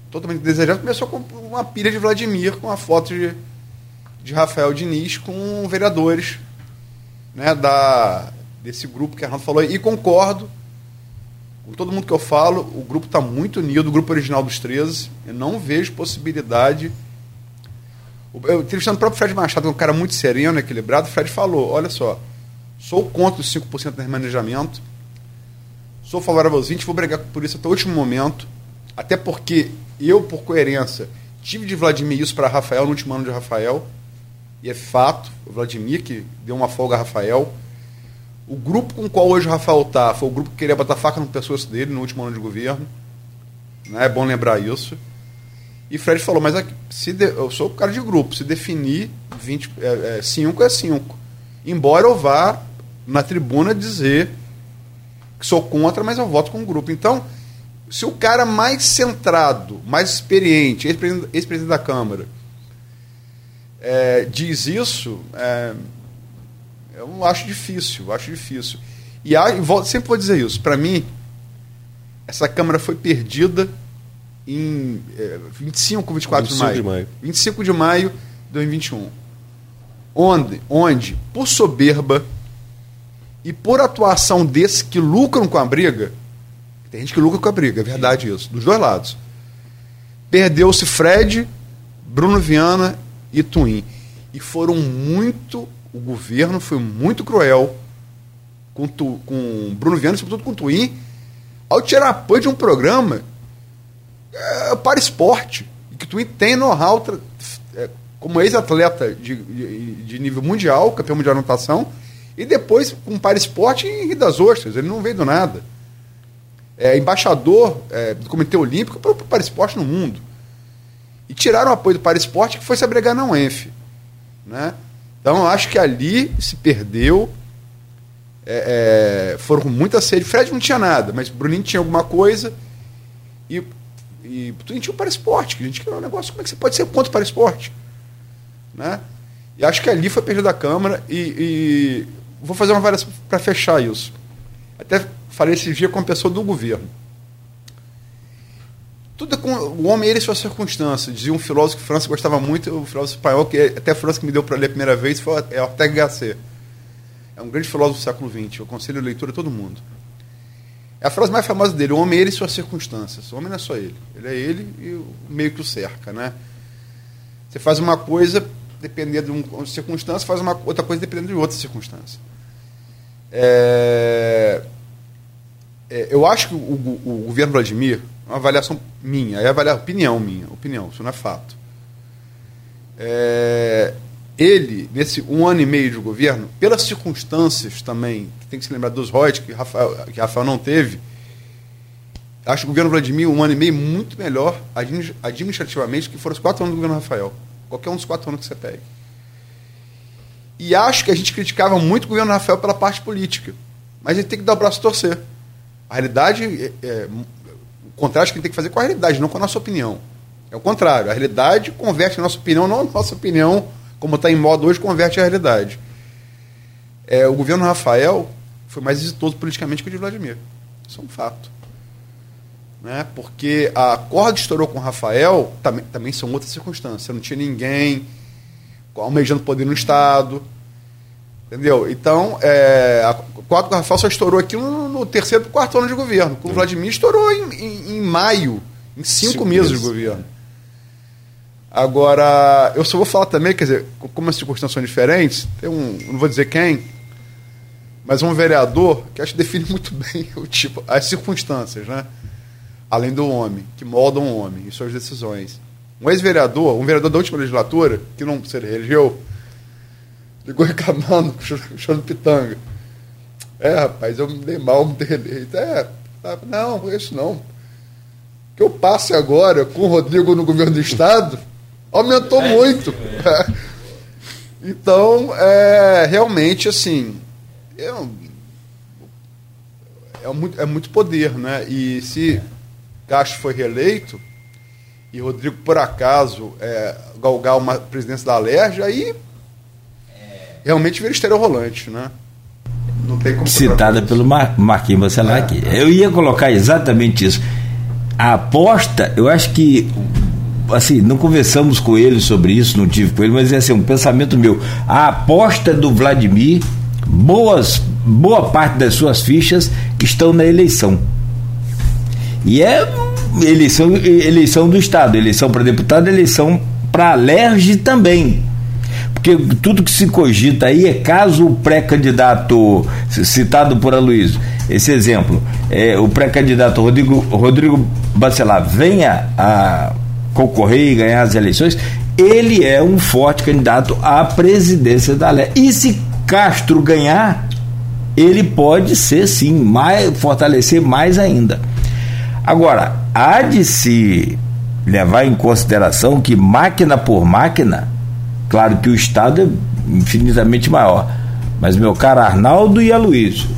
totalmente desejáveis, começou com uma pilha de Vladimir, com a foto de, de Rafael Diniz com vereadores né, da, desse grupo que a Arnaldo falou, e concordo com todo mundo que eu falo, o grupo está muito unido, o grupo original dos 13, eu não vejo possibilidade eu, entrevistando o próprio Fred Machado, um cara muito sereno, equilibrado, o Fred falou: olha só, sou contra os 5% de remanejamento, sou favorável aos 20%, vou brigar por isso até o último momento, até porque eu, por coerência, tive de Vladimir isso para Rafael no último ano de Rafael, e é fato, o Vladimir que deu uma folga a Rafael. O grupo com o qual hoje o Rafael está foi o grupo que queria botar faca no pescoço dele no último ano de governo. Né? É bom lembrar isso. E Fred falou, mas se de, eu sou o cara de grupo, se definir 5 é, é, cinco é 5. Embora eu vá na tribuna dizer que sou contra, mas eu voto com o grupo. Então, se o cara mais centrado, mais experiente, ex-presidente ex da Câmara, é, diz isso, é, eu acho difícil, eu acho difícil. E, há, sempre vou dizer isso. Para mim, essa Câmara foi perdida em é, 25 ou 24 de maio. de maio. 25 de maio de 2021. Onde, onde, por soberba e por atuação desses que lucram com a briga, tem gente que lucra com a briga, é verdade isso, dos dois lados. Perdeu-se Fred, Bruno Viana e Twin. E foram muito. O governo foi muito cruel com, tu, com Bruno Viana, sobretudo com Twin, ao tirar apoio de um programa é, para esporte. Que Twin tem know-how é, como ex-atleta de, de, de, nível mundial, campeão mundial de natação, e depois com para esporte em Rio das Ostras. Ele não veio do nada. É embaixador é, do Comitê Olímpico para o para esporte no mundo. E tiraram o apoio do para esporte que foi se abrigar na UENF. Né? Então eu acho que ali se perdeu. É, é, foram com muita sede. Fred não tinha nada, mas Bruninho tinha alguma coisa. E, e tinha o para esporte, que a gente queria um negócio. Como é que você pode ser contra para esporte? Né? E acho que ali foi perdido da Câmara. E, e vou fazer uma avaliação para fechar isso. Até falei esse dia com a pessoa do governo. Tudo é com o homem ele e suas circunstâncias. Dizia um filósofo que França gostava muito, o filósofo espanhol, que até a França que me deu para ler a primeira vez, foi é Ortega Gasset. É um grande filósofo do século XX. Eu aconselho a leitura a todo mundo. É a frase mais famosa dele: o homem é ele e suas circunstâncias. O homem não é só ele. Ele é ele e o meio que o cerca. Né? Você faz uma coisa dependendo de uma circunstância, faz uma outra coisa dependendo de outra circunstância. É, é, eu acho que o, o, o governo Vladimir uma avaliação minha, é avaliar opinião minha, opinião, isso não é fato. É, ele, nesse um ano e meio de governo, pelas circunstâncias também, que tem que se lembrar dos royalties que Rafael, que Rafael não teve, acho o governo Vladimir um ano e meio muito melhor administrativamente que foram os quatro anos do governo Rafael. Qualquer um dos quatro anos que você pegue. E acho que a gente criticava muito o governo Rafael pela parte política. Mas gente tem que dar o braço a torcer. A realidade é, é contraste que a gente tem que fazer com a realidade, não com a nossa opinião. É o contrário. A realidade converte a nossa opinião, não a nossa opinião, como está em modo hoje, converte a realidade. É, o governo Rafael foi mais exitoso politicamente que o de Vladimir. Isso é um fato. Né? Porque a corda estourou com o Rafael também, também são outras circunstâncias. Não tinha ninguém almejando poder no Estado. Entendeu? Então, é, a quatro Rafael só estourou aqui no, no terceiro quarto ano de governo. Com o Vladimir estourou em, em, em maio, em cinco, cinco meses, meses de governo. Agora, eu só vou falar também, quer dizer, como as circunstâncias são diferentes, tem um, não vou dizer quem, mas um vereador que acho que define muito bem o tipo, as circunstâncias, né? Além do homem, que moldam o homem e suas decisões. Um ex-vereador, um vereador da última legislatura, que não se reelegeu, ligou reclamando, chorando pitanga. É, rapaz, eu me dei mal, me dei É, tá, não, isso não. que eu passe agora com o Rodrigo no governo do Estado aumentou é, muito. É. Então, é, realmente, assim, eu, é, muito, é muito poder, né? E se Castro foi reeleito e Rodrigo, por acaso, é, galgar uma presidência da Alerj, aí realmente vira esteira rolante, né? Não tem como Citada pelo Mar Marquinhos Bacelar é. aqui. Eu ia colocar exatamente isso. A aposta, eu acho que assim, não conversamos com ele sobre isso, não tive com ele, mas é assim, um pensamento meu. A aposta do Vladimir, boas, boa parte das suas fichas estão na eleição. E é eleição, eleição do Estado, eleição para deputado, eleição para alerge também. Porque tudo que se cogita aí é caso o pré-candidato citado por Aloysio, esse exemplo, é, o pré-candidato Rodrigo, Rodrigo Bacelar venha a concorrer e ganhar as eleições, ele é um forte candidato à presidência da Lé. E se Castro ganhar, ele pode ser sim, mais, fortalecer mais ainda. Agora, há de se levar em consideração que máquina por máquina Claro que o Estado é infinitamente maior. Mas, meu caro Arnaldo e Aloysio,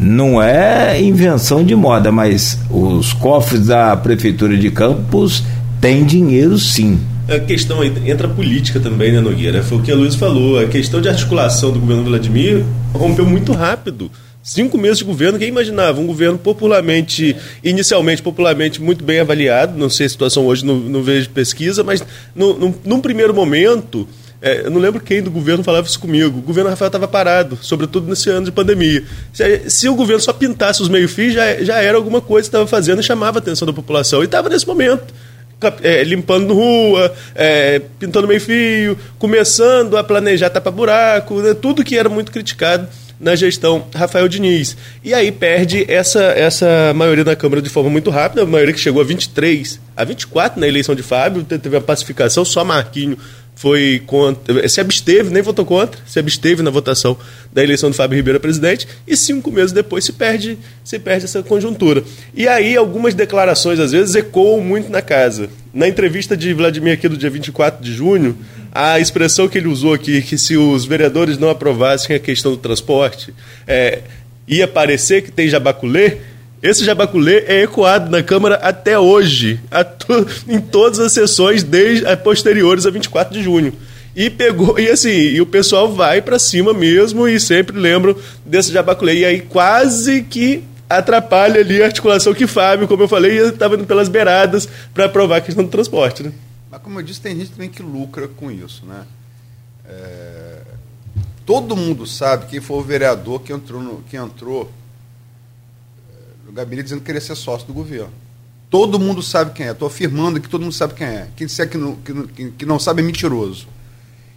não é invenção de moda, mas os cofres da Prefeitura de Campos têm dinheiro sim. A questão entra a política também, né, Nogueira? Foi o que a Luiz falou. A questão de articulação do governo Vladimir rompeu muito rápido Cinco meses de governo, quem imaginava? Um governo popularmente, inicialmente popularmente muito bem avaliado, não sei a situação hoje, não, não vejo pesquisa, mas no, no, num primeiro momento, é, eu não lembro quem do governo falava isso comigo, o governo Rafael estava parado, sobretudo nesse ano de pandemia. Se, se o governo só pintasse os meio-fios, já, já era alguma coisa que estava fazendo e chamava a atenção da população. E estava nesse momento. É, limpando rua, é, pintando meio fio, começando a planejar tapa-buraco, né, tudo que era muito criticado na gestão Rafael Diniz. E aí perde essa, essa maioria da Câmara de forma muito rápida, a maioria que chegou a 23, a 24 na eleição de Fábio, teve a pacificação, só Marquinho foi contra, se absteve, nem votou contra, se absteve na votação da eleição de Fábio Ribeiro a presidente, e cinco meses depois se perde, se perde essa conjuntura. E aí algumas declarações, às vezes, ecoam muito na casa. Na entrevista de Vladimir aqui do dia 24 de junho, a expressão que ele usou aqui, que se os vereadores não aprovassem a questão do transporte, é, ia parecer que tem jabaculê, esse jabaculê é ecoado na Câmara até hoje, to, em todas as sessões desde a posteriores a 24 de junho. E pegou, e assim, e o pessoal vai para cima mesmo e sempre lembram desse jabaculê. E aí quase que atrapalha ali a articulação que Fábio, como eu falei, estava indo pelas beiradas para aprovar a questão do transporte. Né? Mas como eu disse, tem gente também que lucra com isso. Né? É... Todo mundo sabe quem foi o vereador que entrou, no, que entrou gabinete dizendo que queria ser sócio do governo. Todo mundo sabe quem é. Estou afirmando que todo mundo sabe quem é. Quem disser que não, que, que não sabe é mentiroso.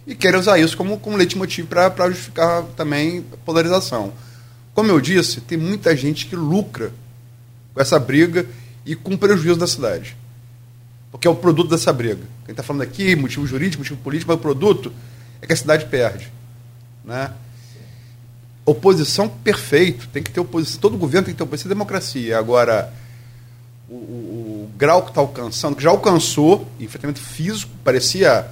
E querem usar isso como, como leitmotiv para justificar também a polarização. Como eu disse, tem muita gente que lucra com essa briga e com prejuízo da cidade. Porque é o produto dessa briga. Quem está falando aqui, motivo jurídico, motivo político, mas o produto é que a cidade perde. Né? Oposição perfeito, tem que ter oposição, todo governo tem que ter oposição, é democracia. Agora, o, o, o grau que está alcançando, que já alcançou, enfrentamento físico, parecia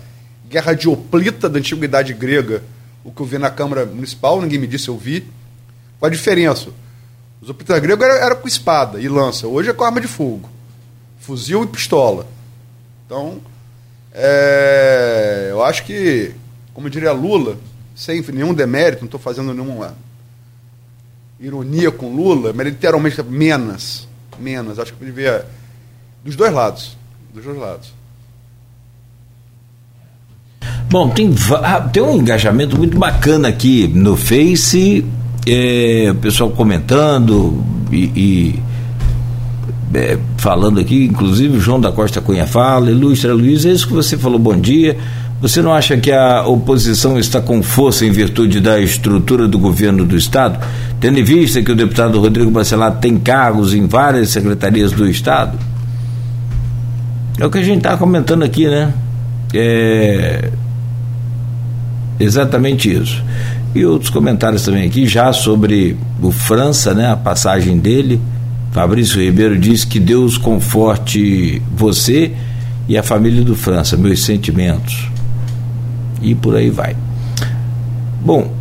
guerra de oplita da antiguidade grega, o que eu vi na Câmara Municipal, ninguém me disse, eu vi. Qual a diferença? Os oplitas gregos eram era com espada e lança, hoje é com arma de fogo, fuzil e pistola. Então, é, eu acho que, como diria Lula, sem nenhum demérito, não estou fazendo nenhuma ironia com Lula, mas literalmente menos. Menos. Acho que podia ver dos dois lados. Dos dois lados. Bom, tem, ah, tem um engajamento muito bacana aqui no Face, é, o pessoal comentando e, e é, falando aqui, inclusive o João da Costa Cunha fala, ilustra Luiz, é isso que você falou, bom dia. Você não acha que a oposição está com força em virtude da estrutura do governo do Estado, tendo em vista que o deputado Rodrigo Bacelar tem cargos em várias secretarias do Estado? É o que a gente está comentando aqui, né? É exatamente isso. E outros comentários também aqui, já sobre o França, né? A passagem dele. Fabrício Ribeiro diz que Deus conforte você e a família do França, meus sentimentos e por aí vai. Bom,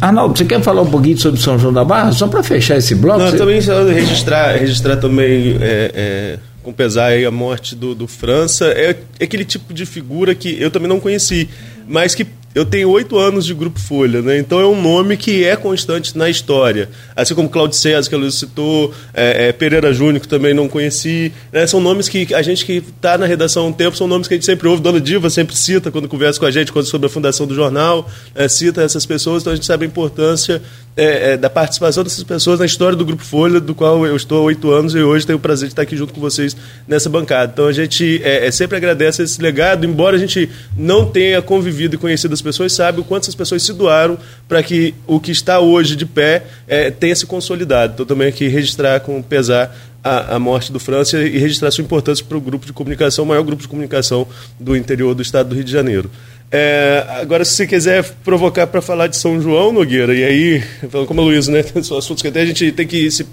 Arnaldo, você quer falar um pouquinho sobre São João da Barra? Só para fechar esse bloco? Não, você... também registrar, registrar também é, é, com pesar a morte do, do França. É, é aquele tipo de figura que eu também não conheci, mas que eu tenho oito anos de Grupo Folha, né? Então é um nome que é constante na história. Assim como Claudio César, que a Luiz citou, é, é, Pereira Júnior, que também não conheci. Né? São nomes que a gente que está na redação há um tempo, são nomes que a gente sempre ouve. Dona Diva sempre cita quando conversa com a gente sobre a fundação do jornal, é, cita essas pessoas, então a gente sabe a importância é, é, da participação dessas pessoas na história do Grupo Folha, do qual eu estou há oito anos e hoje tenho o prazer de estar aqui junto com vocês nessa bancada. Então a gente é, é, sempre agradece esse legado, embora a gente não tenha convivido e conhecido as pessoas, sabe o quanto essas pessoas se doaram para que o que está hoje de pé é, tenha se consolidado. Então também aqui registrar com pesar a, a, morte do França e registrar sua importância para o grupo de comunicação, o maior grupo de comunicação do interior do estado do Rio de Janeiro. É, agora, se você quiser provocar para falar de São João, Nogueira, e aí, falando como a Luísa, né? São assuntos que até a gente tem que se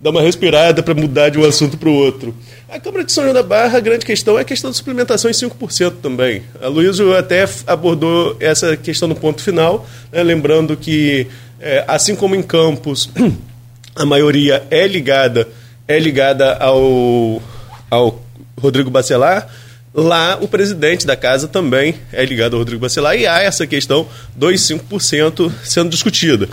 dar uma respirada para mudar de um assunto para o outro. A Câmara de São João da Barra, a grande questão é a questão da suplementação em 5% também. A Luísa até abordou essa questão no ponto final, né? lembrando que, é, assim como em Campos, a maioria é ligada, é ligada ao, ao Rodrigo Bacelar Lá, o presidente da casa também é ligado ao Rodrigo Bacelar e há essa questão dos 5% sendo discutida.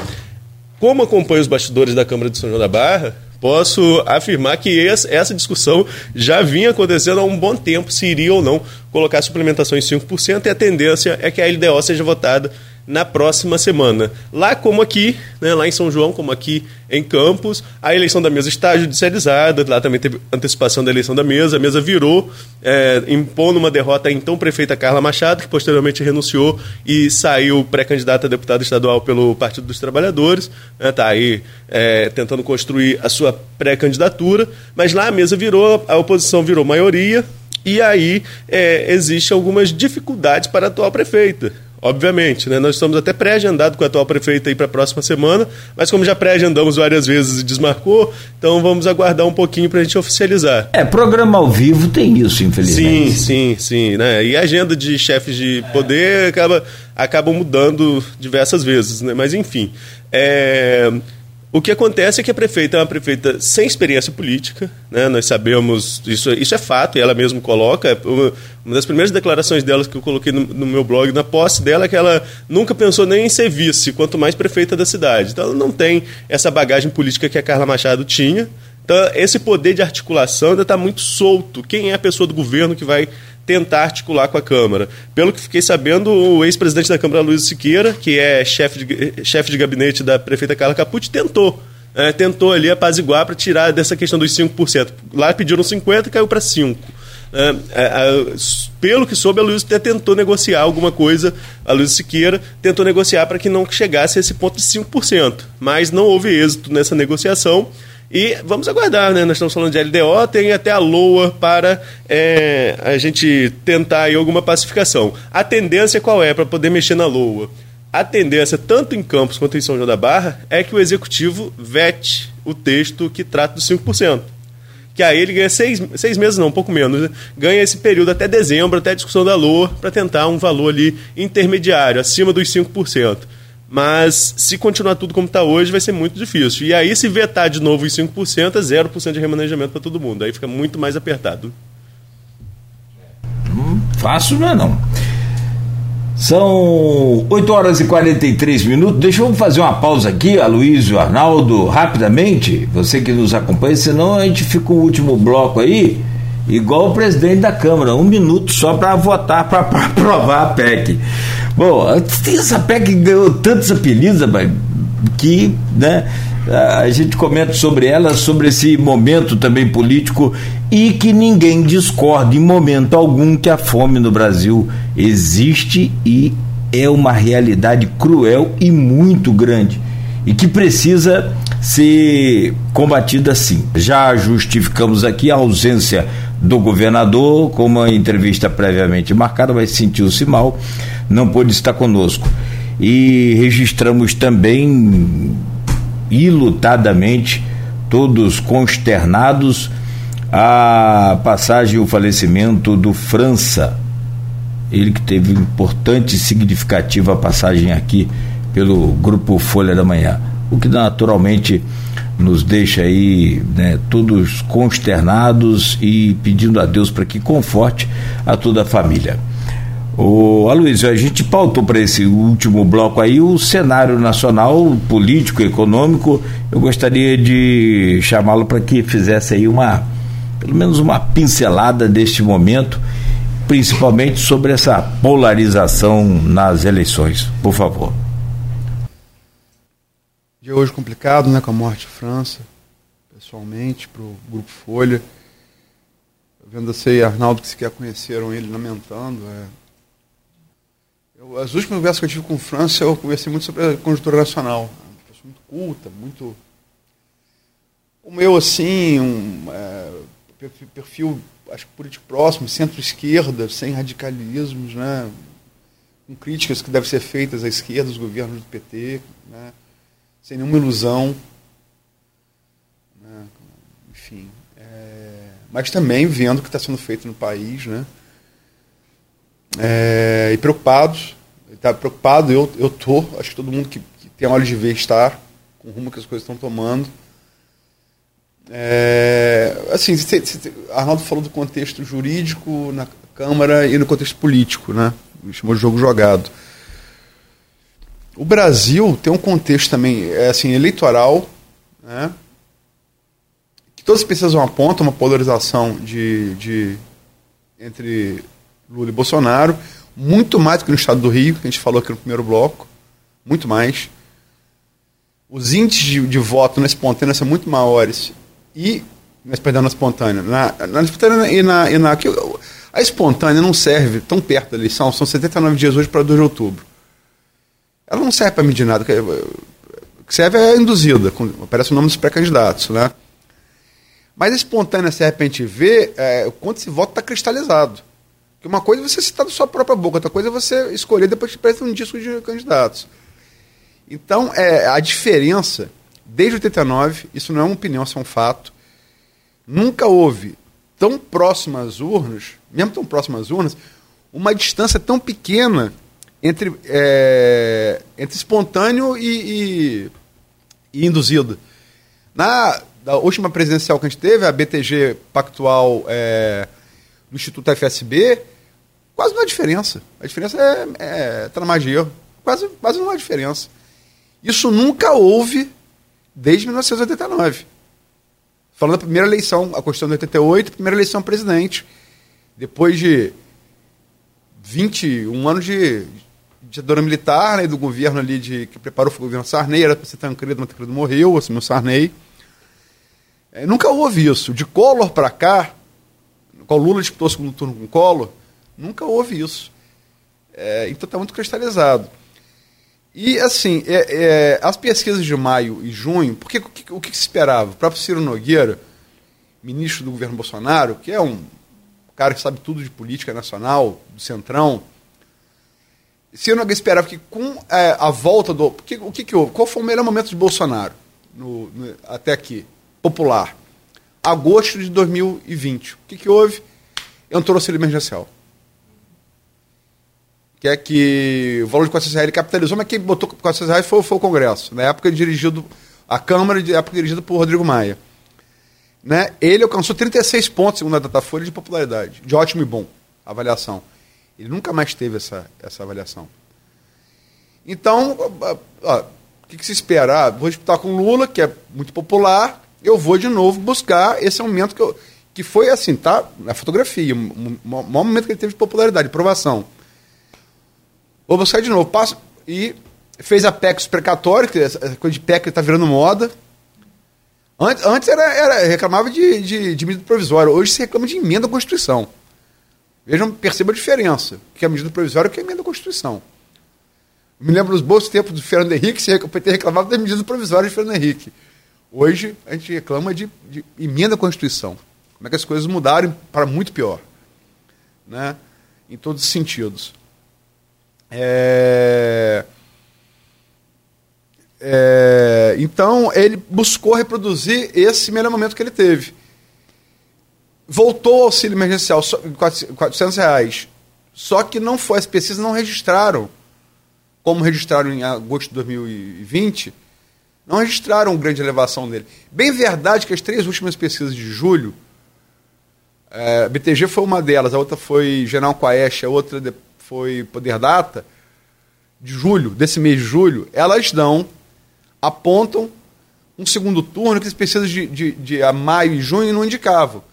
como acompanho os bastidores da Câmara de São João da Barra, posso afirmar que essa discussão já vinha acontecendo há um bom tempo, se iria ou não colocar suplementação em 5%, e a tendência é que a LDO seja votada na próxima semana. Lá como aqui, né, lá em São João, como aqui em Campos, a eleição da mesa está judicializada, lá também teve antecipação da eleição da mesa, a mesa virou, é, impondo uma derrota à então prefeita Carla Machado, que posteriormente renunciou e saiu pré-candidata a deputada estadual pelo Partido dos Trabalhadores, está né, aí é, tentando construir a sua pré-candidatura, mas lá a mesa virou, a oposição virou maioria, e aí é, existem algumas dificuldades para a atual prefeita obviamente. Né? Nós estamos até pré-agendado com a atual prefeita aí para a próxima semana, mas como já pré-agendamos várias vezes e desmarcou, então vamos aguardar um pouquinho para a gente oficializar. É, programa ao vivo tem isso, infelizmente. Sim, sim, sim. Né? E a agenda de chefes de poder acaba, acaba mudando diversas vezes, né? mas enfim. É... O que acontece é que a prefeita é uma prefeita sem experiência política, né? nós sabemos, isso, isso é fato, e ela mesma coloca. Uma, uma das primeiras declarações dela que eu coloquei no, no, meu blog, na posse dela, é que ela nunca pensou nem em ser vice, quanto mais prefeita da cidade. Então ela não tem essa bagagem política que a Carla Machado tinha. Então esse poder de articulação ainda está muito solto. Quem é a pessoa do governo que vai tentar articular com a Câmara. Pelo que fiquei sabendo, o ex-presidente da Câmara, Luiz Siqueira, que é chefe de, chefe de gabinete da prefeita Carla Capucci, tentou. É, tentou ali apaziguar para tirar dessa questão dos 5%. Lá pediram 50% e caiu para 5%. É, é, é, pelo que soube, a Luiz até tentou negociar alguma coisa, a Luiz Siqueira tentou negociar para que não chegasse a esse ponto de 5%, mas não houve êxito nessa negociação e vamos aguardar, né? Nós estamos falando de LDO, tem até a LOA para é, a gente tentar aí alguma pacificação. A tendência qual é para poder mexer na LOA? A tendência, tanto em Campos quanto em São João da Barra, é que o executivo vete o texto que trata dos 5%. Que aí ele ganha seis, seis meses, não, um pouco menos, né? ganha esse período até dezembro, até a discussão da LOA, para tentar um valor ali intermediário, acima dos 5%. Mas se continuar tudo como está hoje, vai ser muito difícil. E aí, se vetar de novo os 5%, é 0% de remanejamento para todo mundo. Aí fica muito mais apertado. Hum, fácil não é não. São 8 horas e 43 minutos. Deixa eu fazer uma pausa aqui, Aloysio, Arnaldo, rapidamente. Você que nos acompanha, senão a gente fica o último bloco aí, igual o presidente da Câmara, um minuto só para votar, para aprovar a PEC. Bom, essa PEC ganhou tantos apelidos, que né, a gente comenta sobre ela, sobre esse momento também político e que ninguém discorda em momento algum que a fome no Brasil existe e é uma realidade cruel e muito grande e que precisa ser combatida sim. Já justificamos aqui a ausência do governador, com uma entrevista previamente marcada, mas sentiu-se mal não pôde estar conosco. E registramos também, ilutadamente, todos consternados, a passagem e o falecimento do França. Ele que teve importante e significativa passagem aqui pelo grupo Folha da Manhã. O que naturalmente nos deixa aí né, todos consternados e pedindo a Deus para que conforte a toda a família. O Aloysio, a gente pautou para esse último bloco aí o cenário nacional, político, econômico. Eu gostaria de chamá-lo para que fizesse aí uma, pelo menos uma pincelada deste momento, principalmente sobre essa polarização nas eleições. Por favor. Dia hoje complicado, né, com a morte de França, pessoalmente, para o Grupo Folha. Vendo você e Arnaldo que sequer conheceram ele lamentando. É eu, as últimas conversas que eu tive com França, eu conversei muito sobre a conjuntura nacional. Uma pessoa muito culta, muito. Como eu, assim, um é, perfil, acho que político próximo, centro-esquerda, sem radicalismos, né? com críticas que devem ser feitas à esquerda, dos governos do PT, né? Sem nenhuma ilusão. Né? Enfim. É, mas também vendo o que está sendo feito no país, né? É, e preocupados. Está preocupado, eu eu tô. Acho que todo mundo que, que tem olhos de ver está com o rumo que as coisas estão tomando. É, assim, cê, cê, Arnaldo falou do contexto jurídico na Câmara e no contexto político, né? Chamou de jogo jogado. O Brasil tem um contexto também é, assim, eleitoral, né? que todas as pessoas apontam uma polarização de, de, entre Lula e Bolsonaro, muito mais do que no estado do Rio, que a gente falou aqui no primeiro bloco, muito mais. Os índices de, de voto na espontânea são muito maiores e mas perdão, na espontânea. Na, na espontânea e na, e na. A espontânea não serve tão perto da eleição, são 79 dias hoje para 2 de outubro. Ela não serve para medir nada. O que serve é induzida, aparece o nome dos pré-candidatos. Né? Mas espontânea serve para a gente ver é, quanto esse voto está cristalizado. Porque uma coisa é você citar da sua própria boca, outra coisa é você escolher depois que presta um disco de candidatos. Então, é, a diferença, desde 89, isso não é uma opinião, isso é um fato, Nunca houve tão próximas urnas, mesmo tão próximas urnas, uma distância tão pequena entre, é, entre espontâneo e, e, e, induzido. Na última presidencial que a gente teve, a BTG Pactual é, do Instituto FSB, quase não há diferença. A diferença é, é tá na magia. Quase, quase não há diferença. Isso nunca houve desde 1989. Falando da primeira eleição, a Constituição de 88, primeira eleição presidente. Depois de 21 anos de ditadura militar, né, do governo ali de, que preparou o governo Sarney, era para ser Tancredo, mas Tancredo morreu, assumiu Sarney. É, nunca houve isso. De Collor para cá, com o Lula disputou o segundo turno com Collor, nunca houve isso. É, então está muito cristalizado. E, assim, é, é, as pesquisas de maio e junho, porque o que, o que se esperava? O próprio Ciro Nogueira, ministro do governo Bolsonaro, que é um cara que sabe tudo de política nacional, do Centrão, Ciro Nogueira esperava que com é, a volta do. O que, que houve? Qual foi o melhor momento de Bolsonaro no, no, até aqui? Popular. Agosto de 2020. O que, que houve? Entrou o auxílio emergencial que é que o valor de 400 reais ele capitalizou, mas quem botou 400 reais foi, foi o Congresso, na época dirigido, a Câmara, de época dirigida por Rodrigo Maia. Né? Ele alcançou 36 pontos, segundo a Datafolha, de popularidade, de ótimo e bom avaliação. Ele nunca mais teve essa, essa avaliação. Então, o que, que, se espera? Ah, vou disputar com Lula, que é muito popular, eu vou de novo buscar esse aumento que, eu, que foi assim, tá? Na fotografia, o maior momento que ele teve de popularidade, de aprovação. Vou buscar de novo. Passo, e fez a PEC precatório, que essa coisa de PEC está virando moda. Antes, antes era, era, reclamava de, de, de medida provisória, hoje se reclama de emenda à Constituição. Vejam, perceba a diferença, que é a medida provisória que é a emenda à Constituição. Me lembro dos bons tempos do Fernando Henrique, PT reclamava da medida provisória de Fernando Henrique. Hoje a gente reclama de, de emenda à Constituição. Como é que as coisas mudaram para muito pior. Né? Em todos os sentidos. É... É... Então, ele buscou reproduzir esse melhor momento que ele teve. Voltou ao auxílio emergencial, 400 reais. Só que não foi, as pesquisas não registraram, como registraram em agosto de 2020, não registraram grande elevação dele. Bem verdade que as três últimas pesquisas de julho, é, BTG foi uma delas, a outra foi General Quaest, a outra foi Poder Data, de julho, desse mês de julho, elas dão, apontam um segundo turno que as pesquisas de, de, de a maio e junho não indicavam.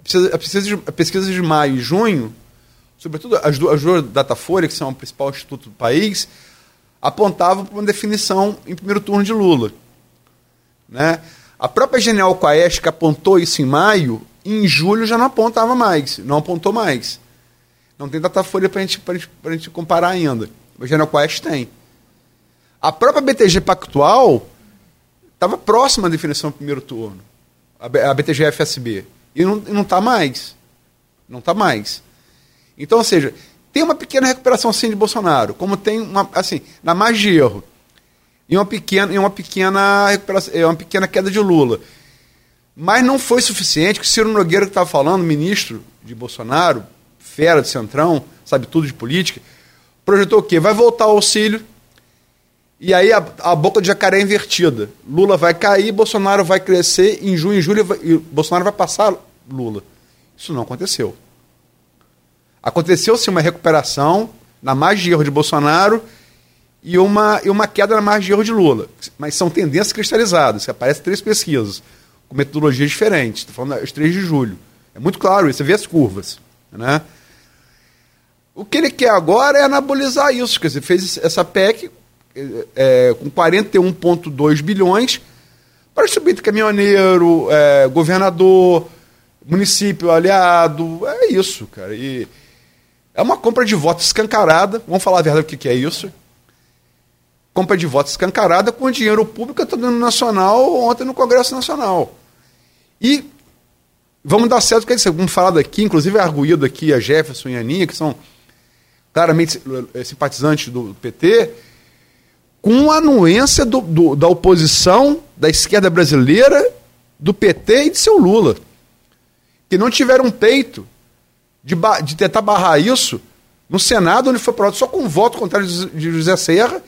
A pesquisa, de, a pesquisa de maio e junho, sobretudo as duas, as duas Datafolha, que são o principal instituto do país, apontavam para uma definição em primeiro turno de Lula. Né? A própria Genial que apontou isso em maio, em julho já não apontava mais, não apontou mais. Não tem Datafolha para a gente, gente comparar ainda. O General Quest tem. A própria BTG Pactual estava próxima da definição do primeiro turno. A BTG FSB. E não está mais. Não está mais. Então, ou seja, tem uma pequena recuperação sim de Bolsonaro, como tem uma, assim, na margem de erro. E uma pequena, e uma pequena recuperação, uma pequena queda de Lula. Mas não foi suficiente que o Ciro Nogueira que estava falando, ministro de Bolsonaro, fera de Centrão, sabe tudo de política, projetou o quê? Vai voltar o auxílio, e aí a, a, boca de jacaré é invertida. Lula vai cair, Bolsonaro vai crescer, em junho e julho e Bolsonaro vai passar Lula. Isso não aconteceu. Aconteceu sim uma recuperação na margem de erro de Bolsonaro e uma, e uma queda na margem de erro de Lula. Mas são tendências cristalizadas, aparecem três pesquisas, com metodologias diferentes. Estou falando das 3 de julho. É muito claro isso, você vê as curvas. Né? O que ele quer agora é anabolizar isso. Quer dizer, fez essa PEC é, com 41,2 bilhões para subir de caminhoneiro, é, governador, município aliado. É isso, cara. E é uma compra de votos escancarada. Vamos falar a verdade o que, que é isso compra de votos escancarada com dinheiro público todo no Nacional, ontem no Congresso Nacional. E vamos dar certo, que vamos falar daqui, inclusive é arguído aqui a Jefferson e a Aninha, que são claramente eh, simpatizantes do PT, com a anuência do, do, da oposição da esquerda brasileira, do PT e de seu Lula, que não tiveram peito de, de tentar barrar isso no Senado, onde foi aprovado só com voto contrário de José Serra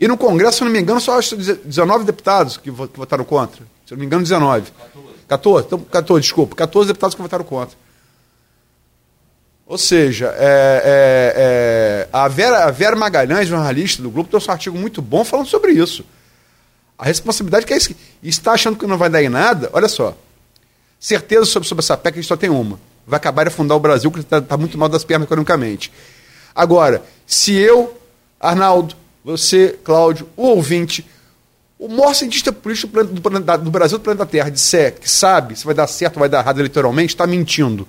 e no Congresso, se não me engano, só acho 19 deputados que votaram contra. Se não me engano, 19. 14. 14, então, 14 desculpa. 14 deputados que votaram contra. Ou seja, é, é, é, a, Vera, a Vera Magalhães, jornalista do grupo, trouxe um artigo muito bom falando sobre isso. A responsabilidade que é isso. E está achando que não vai dar em nada, olha só. Certeza sobre, sobre essa PEC, a gente só tem uma. Vai acabar de afundar o Brasil, que está tá muito mal das pernas economicamente. Agora, se eu, Arnaldo, você, Cláudio, o ouvinte, o maior cientista político do, planeta, do Brasil do planeta Terra disser que sabe se vai dar certo ou vai dar errado eleitoralmente, está mentindo.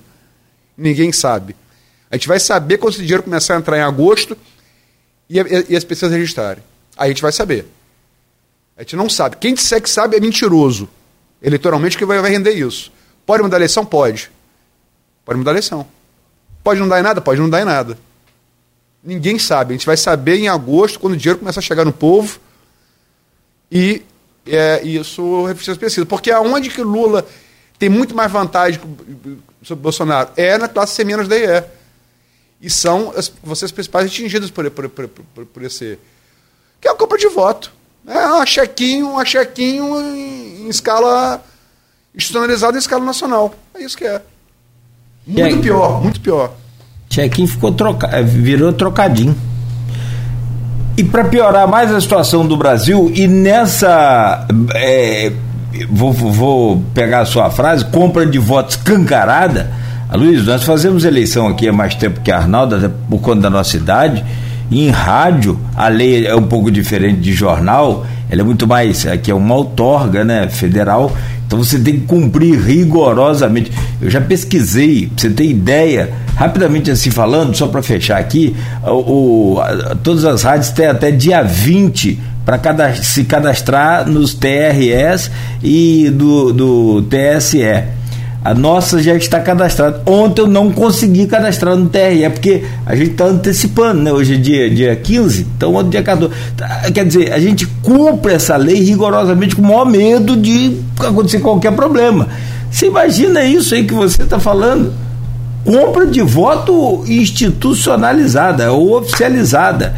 Ninguém sabe. A gente vai saber quando esse dinheiro começar a entrar em agosto e, e, e as pessoas registrarem. Aí a gente vai saber. A gente não sabe. Quem disser que sabe é mentiroso. Eleitoralmente que vai, vai render isso. Pode mudar a eleição? Pode. Pode mudar a eleição. Pode não dar em nada? Pode não dar em nada. Ninguém sabe. A gente vai saber em agosto, quando o dinheiro começa a chegar no povo. E é, isso reflete pesquisas. Porque aonde que Lula tem muito mais vantagem sobre Bolsonaro? É na classe C menos DE. E são as, vocês principais atingidas por, por, por, por, por esse. Que é a compra de voto. É um chequinho, um chequinho em, em escala institucionalizada em escala nacional. É isso que é. Muito pior, muito pior. Chequinho ficou troca, é, virou trocadinho. E para piorar mais a situação do Brasil, e nessa. É, vou, vou pegar a sua frase, compra de votos cancarada. Ah, Luiz, nós fazemos eleição aqui há mais tempo que a Arnaldo, até por conta da nossa idade. E em rádio, a lei é um pouco diferente de jornal, ela é muito mais. Aqui é uma outorga né, federal, então você tem que cumprir rigorosamente. Eu já pesquisei, pra você ter ideia, rapidamente assim falando, só para fechar aqui, o, o, todas as rádios têm até dia 20 para se cadastrar nos TRS e do, do TSE. A nossa já está cadastrada. Ontem eu não consegui cadastrar no TRE, porque a gente está antecipando, né? Hoje é dia, dia 15, então ontem dia 14. Tá, quer dizer, a gente cumpre essa lei rigorosamente com o maior medo de acontecer qualquer problema. Você imagina isso aí que você está falando? Compra de voto institucionalizada ou oficializada.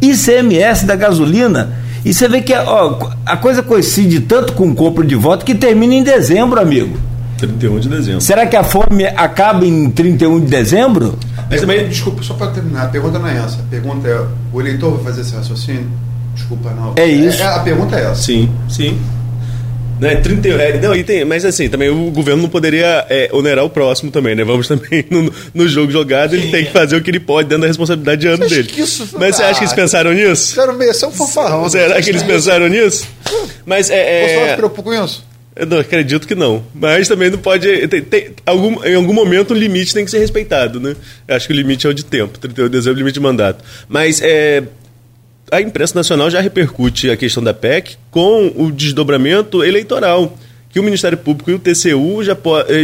ICMS da gasolina. E você vê que ó, a coisa coincide tanto com compra de voto que termina em dezembro, amigo. 31 de dezembro. Será que a fome acaba em 31 de dezembro? Mas também, desculpa, só para terminar, a pergunta não é essa. A pergunta é: o eleitor vai fazer esse raciocínio? Desculpa, não. É isso. É, a pergunta é essa. Sim, sim. Né, 30, é, não, e tem, mas assim, também o governo não poderia é, onerar o próximo também, né? Vamos também no, no jogo jogado, Sim. ele tem que fazer o que ele pode dentro da responsabilidade de ano dele. Isso, mas você acha que eles pensaram nisso? Quero meio, é um fanfarrão. Será que eles pensaram nisso? Mas é. é... Você se preocupa com isso? Eu não acredito que não. Mas também não pode. Tem, tem, algum, em algum momento o limite tem que ser respeitado, né? Eu acho que o limite é o de tempo. 31 de dezembro limite de mandato. Mas é, a imprensa nacional já repercute a questão da PEC com o desdobramento eleitoral. Que o Ministério Público e o TCU já,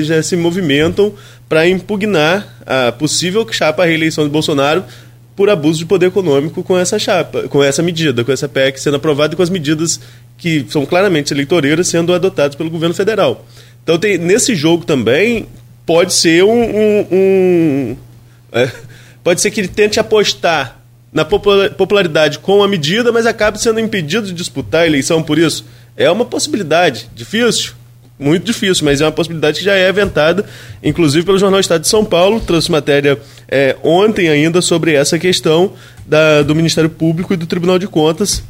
já se movimentam para impugnar a possível chapa à reeleição de Bolsonaro por abuso de poder econômico com essa chapa, com essa medida, com essa PEC sendo aprovada e com as medidas que são claramente eleitoreiras sendo adotados pelo governo federal. Então, tem, nesse jogo também, pode ser um. um, um é, pode ser que ele tente apostar na popularidade com a medida, mas acabe sendo impedido de disputar a eleição por isso. É uma possibilidade. Difícil? Muito difícil, mas é uma possibilidade que já é aventada, inclusive pelo Jornal Estado de São Paulo. Trouxe matéria é, ontem ainda sobre essa questão da, do Ministério Público e do Tribunal de Contas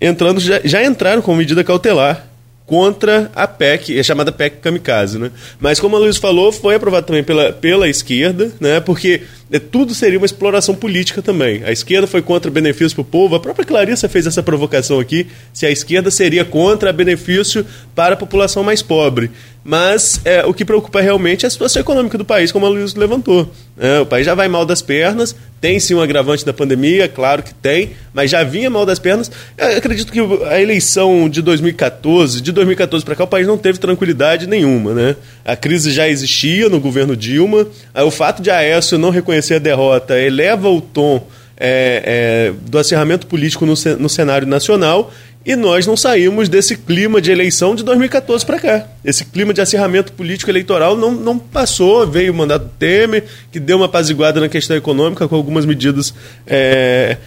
entrando já, já entraram com medida cautelar contra a PEC, é chamada PEC Kamikaze, né? Mas como a Luiz falou, foi aprovado também pela, pela esquerda, né? Porque tudo seria uma exploração política também. A esquerda foi contra benefício para o povo. A própria Clarissa fez essa provocação aqui, se a esquerda seria contra benefício para a população mais pobre. Mas é, o que preocupa realmente é a situação econômica do país, como a Luiz levantou. É, o país já vai mal das pernas, tem sim um agravante da pandemia, claro que tem, mas já vinha mal das pernas. Eu acredito que a eleição de 2014, de 2014 para cá, o país não teve tranquilidade nenhuma. Né? A crise já existia no governo Dilma, o fato de Aécio não reconhecer reconhecer a derrota eleva o tom é, é, do acirramento político no, no cenário nacional e nós não saímos desse clima de eleição de 2014 para cá. Esse clima de acirramento político eleitoral não, não passou, veio o mandato Temer, que deu uma apaziguada na questão econômica com algumas medidas é,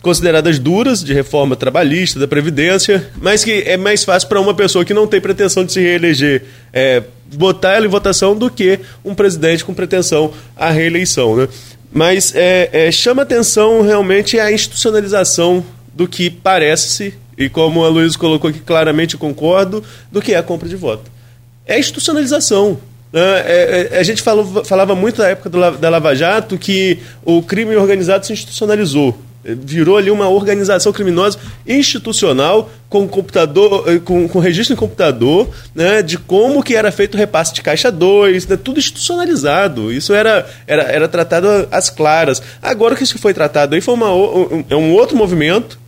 consideradas duras de reforma trabalhista, da Previdência, mas que é mais fácil para uma pessoa que não tem pretensão de se reeleger é, botar ela em votação do que um presidente com pretensão à reeleição. Né? Mas é, é, chama atenção realmente a institucionalização do que parece-se, e como a Luiz colocou aqui claramente, concordo, do que é a compra de voto. É institucionalização. Né? É, é, a gente falou, falava muito na época do, da Lava Jato que o crime organizado se institucionalizou virou ali uma organização criminosa institucional com computador, eh, com, com registro em computador, né, de como que era feito o repasse de caixa 2, né, tudo institucionalizado. Isso era, era, era tratado às claras. Agora que isso foi tratado aí foi uma, um, é um outro movimento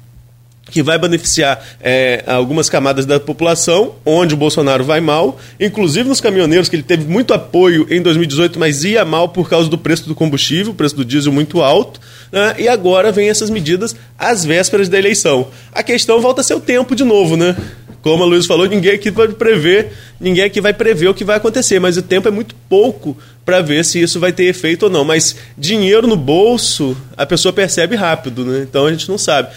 que vai beneficiar é, algumas camadas da população, onde o Bolsonaro vai mal, inclusive nos caminhoneiros, que ele teve muito apoio em 2018, mas ia mal por causa do preço do combustível, o preço do diesel muito alto, né? e agora vem essas medidas às vésperas da eleição. A questão volta a ser o tempo de novo, né? Como a Luiz falou, ninguém aqui vai prever, ninguém aqui vai prever o que vai acontecer, mas o tempo é muito pouco para ver se isso vai ter efeito ou não. Mas dinheiro no bolso, a pessoa percebe rápido, né? Então a gente não sabe.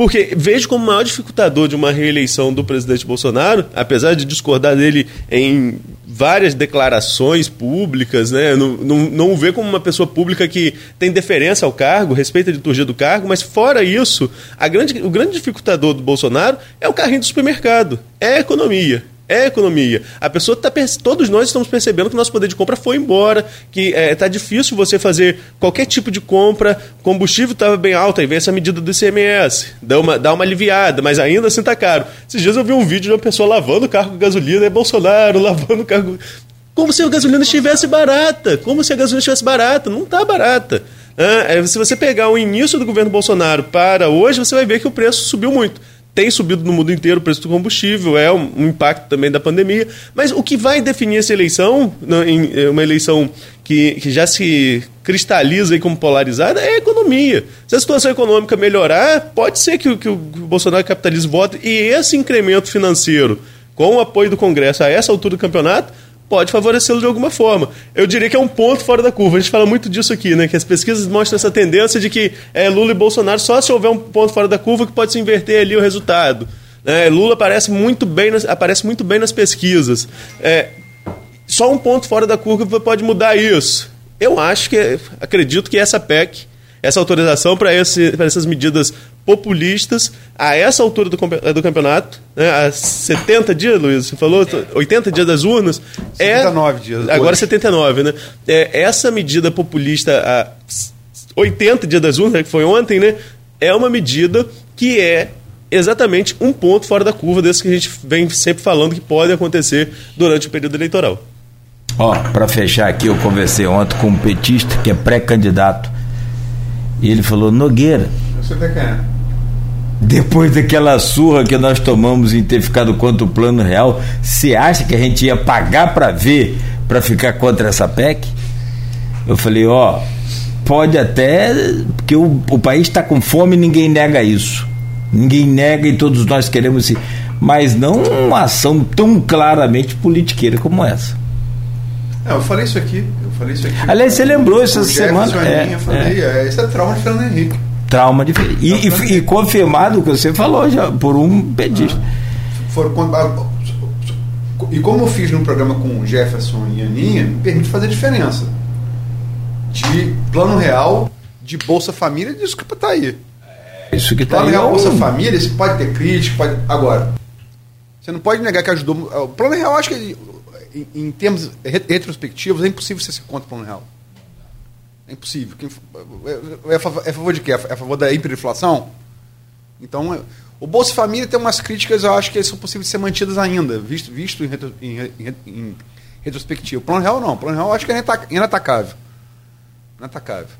Porque vejo como o maior dificultador de uma reeleição do presidente Bolsonaro, apesar de discordar dele em várias declarações públicas, né? não, não, não vê como uma pessoa pública que tem deferência ao cargo, respeita a liturgia do cargo, mas fora isso, a grande, o grande dificultador do Bolsonaro é o carrinho do supermercado, é a economia é economia. A pessoa tá todos nós estamos percebendo que o nosso poder de compra foi embora, que está é, tá difícil você fazer qualquer tipo de compra, combustível estava bem alto, aí vem essa medida do ICMS, dá uma, dá uma aliviada, mas ainda assim está caro. Esses dias eu vi um vídeo de uma pessoa lavando o carro com gasolina, é Bolsonaro lavando o carro como se a gasolina estivesse barata, como se a gasolina estivesse barata, não está barata. Ah, se você pegar o início do governo Bolsonaro para hoje, você vai ver que o preço subiu muito tem subido no mundo inteiro o preço do combustível, é um, impacto também da pandemia. Mas o que vai definir essa eleição, em, é uma eleição que, que já se cristaliza como polarizada, é a economia. Se a situação econômica melhorar, pode ser que, que o Bolsonaro capitalize voto e esse incremento financeiro, com o apoio do Congresso a essa altura do campeonato, pode favorecê-lo de alguma forma. Eu diria que é um ponto fora da curva. A gente fala muito disso aqui, né? Que as pesquisas mostram essa tendência de que é, Lula e Bolsonaro só se houver um ponto fora da curva que pode se inverter ali o resultado. É, Lula aparece muito bem nas, aparece muito bem nas pesquisas. É, só um ponto fora da curva pode mudar isso. Eu acho que acredito que essa PEC, essa autorização para essas medidas populistas a essa altura do, do campeonato, né, há 70 dias, Luiz, você falou? 80 dias das urnas. 79 é, dias. Agora hoje. 79, né? É, essa medida populista a 80 dias das urnas, que foi ontem, né? É uma medida que é exatamente um ponto fora da curva desse que a gente vem sempre falando que pode acontecer durante o período eleitoral. Ó, para fechar aqui, eu conversei ontem com um petista que é pré-candidato. E ele falou: Nogueira. É depois daquela surra que nós tomamos em ter ficado contra o plano real, você acha que a gente ia pagar para ver, para ficar contra essa PEC? Eu falei, ó, pode até, porque o, o país está com fome ninguém nega isso. Ninguém nega e todos nós queremos sim. Mas não uma ação tão claramente politiqueira como essa. É, eu falei isso aqui. Eu falei isso aqui. Aliás, você lembrou essa semana. É, eu falei, é. é, esse é trauma de Fernando Henrique. Trauma de e, e, e, confirmado o que você falou já por um pedista. Ah, e como eu fiz no programa com Jefferson e Aninha, me permite fazer diferença de plano real de Bolsa Família, disso que está aí. É isso que está aí. Plano Real, Bolsa Família, você pode ter crítica, pode. Agora, você não pode negar que ajudou. O Plano Real, acho que, em, em termos retrospectivos, é impossível você ser contra o Plano Real. É impossível. É, é, a favor, é a favor de quê? É a favor da hiperinflação? Então, é, o Bolsa Família tem umas críticas, eu acho que são possíveis de ser mantidas ainda, visto, visto em, em, em, em retrospectiva. O Plano Real não. O Plano Real eu acho que é inatacável. Inatacável.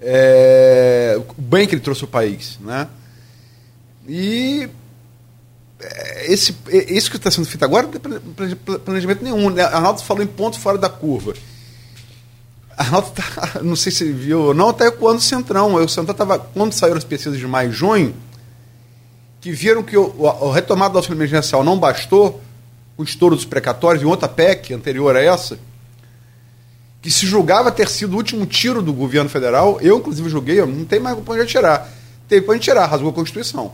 É, o bem que ele trouxe ao país. Né? E é, esse, é, isso que está sendo feito agora não tem planejamento nenhum. Né? Arnaldo falou em ponto fora da curva. Arnaldo tá, não sei se viu, não, até quando o Centrão. O Centrão estava, quando saíram as pesquisas de maio e junho, que viram que o, o, retomada do auxílio emergencial não bastou, o estouro dos precatórios, em outra PEC anterior a essa, que se julgava ter sido o último tiro do governo federal, eu inclusive julguei, não tem mais para onde tirar. Teve para onde tirar, rasgou a Constituição.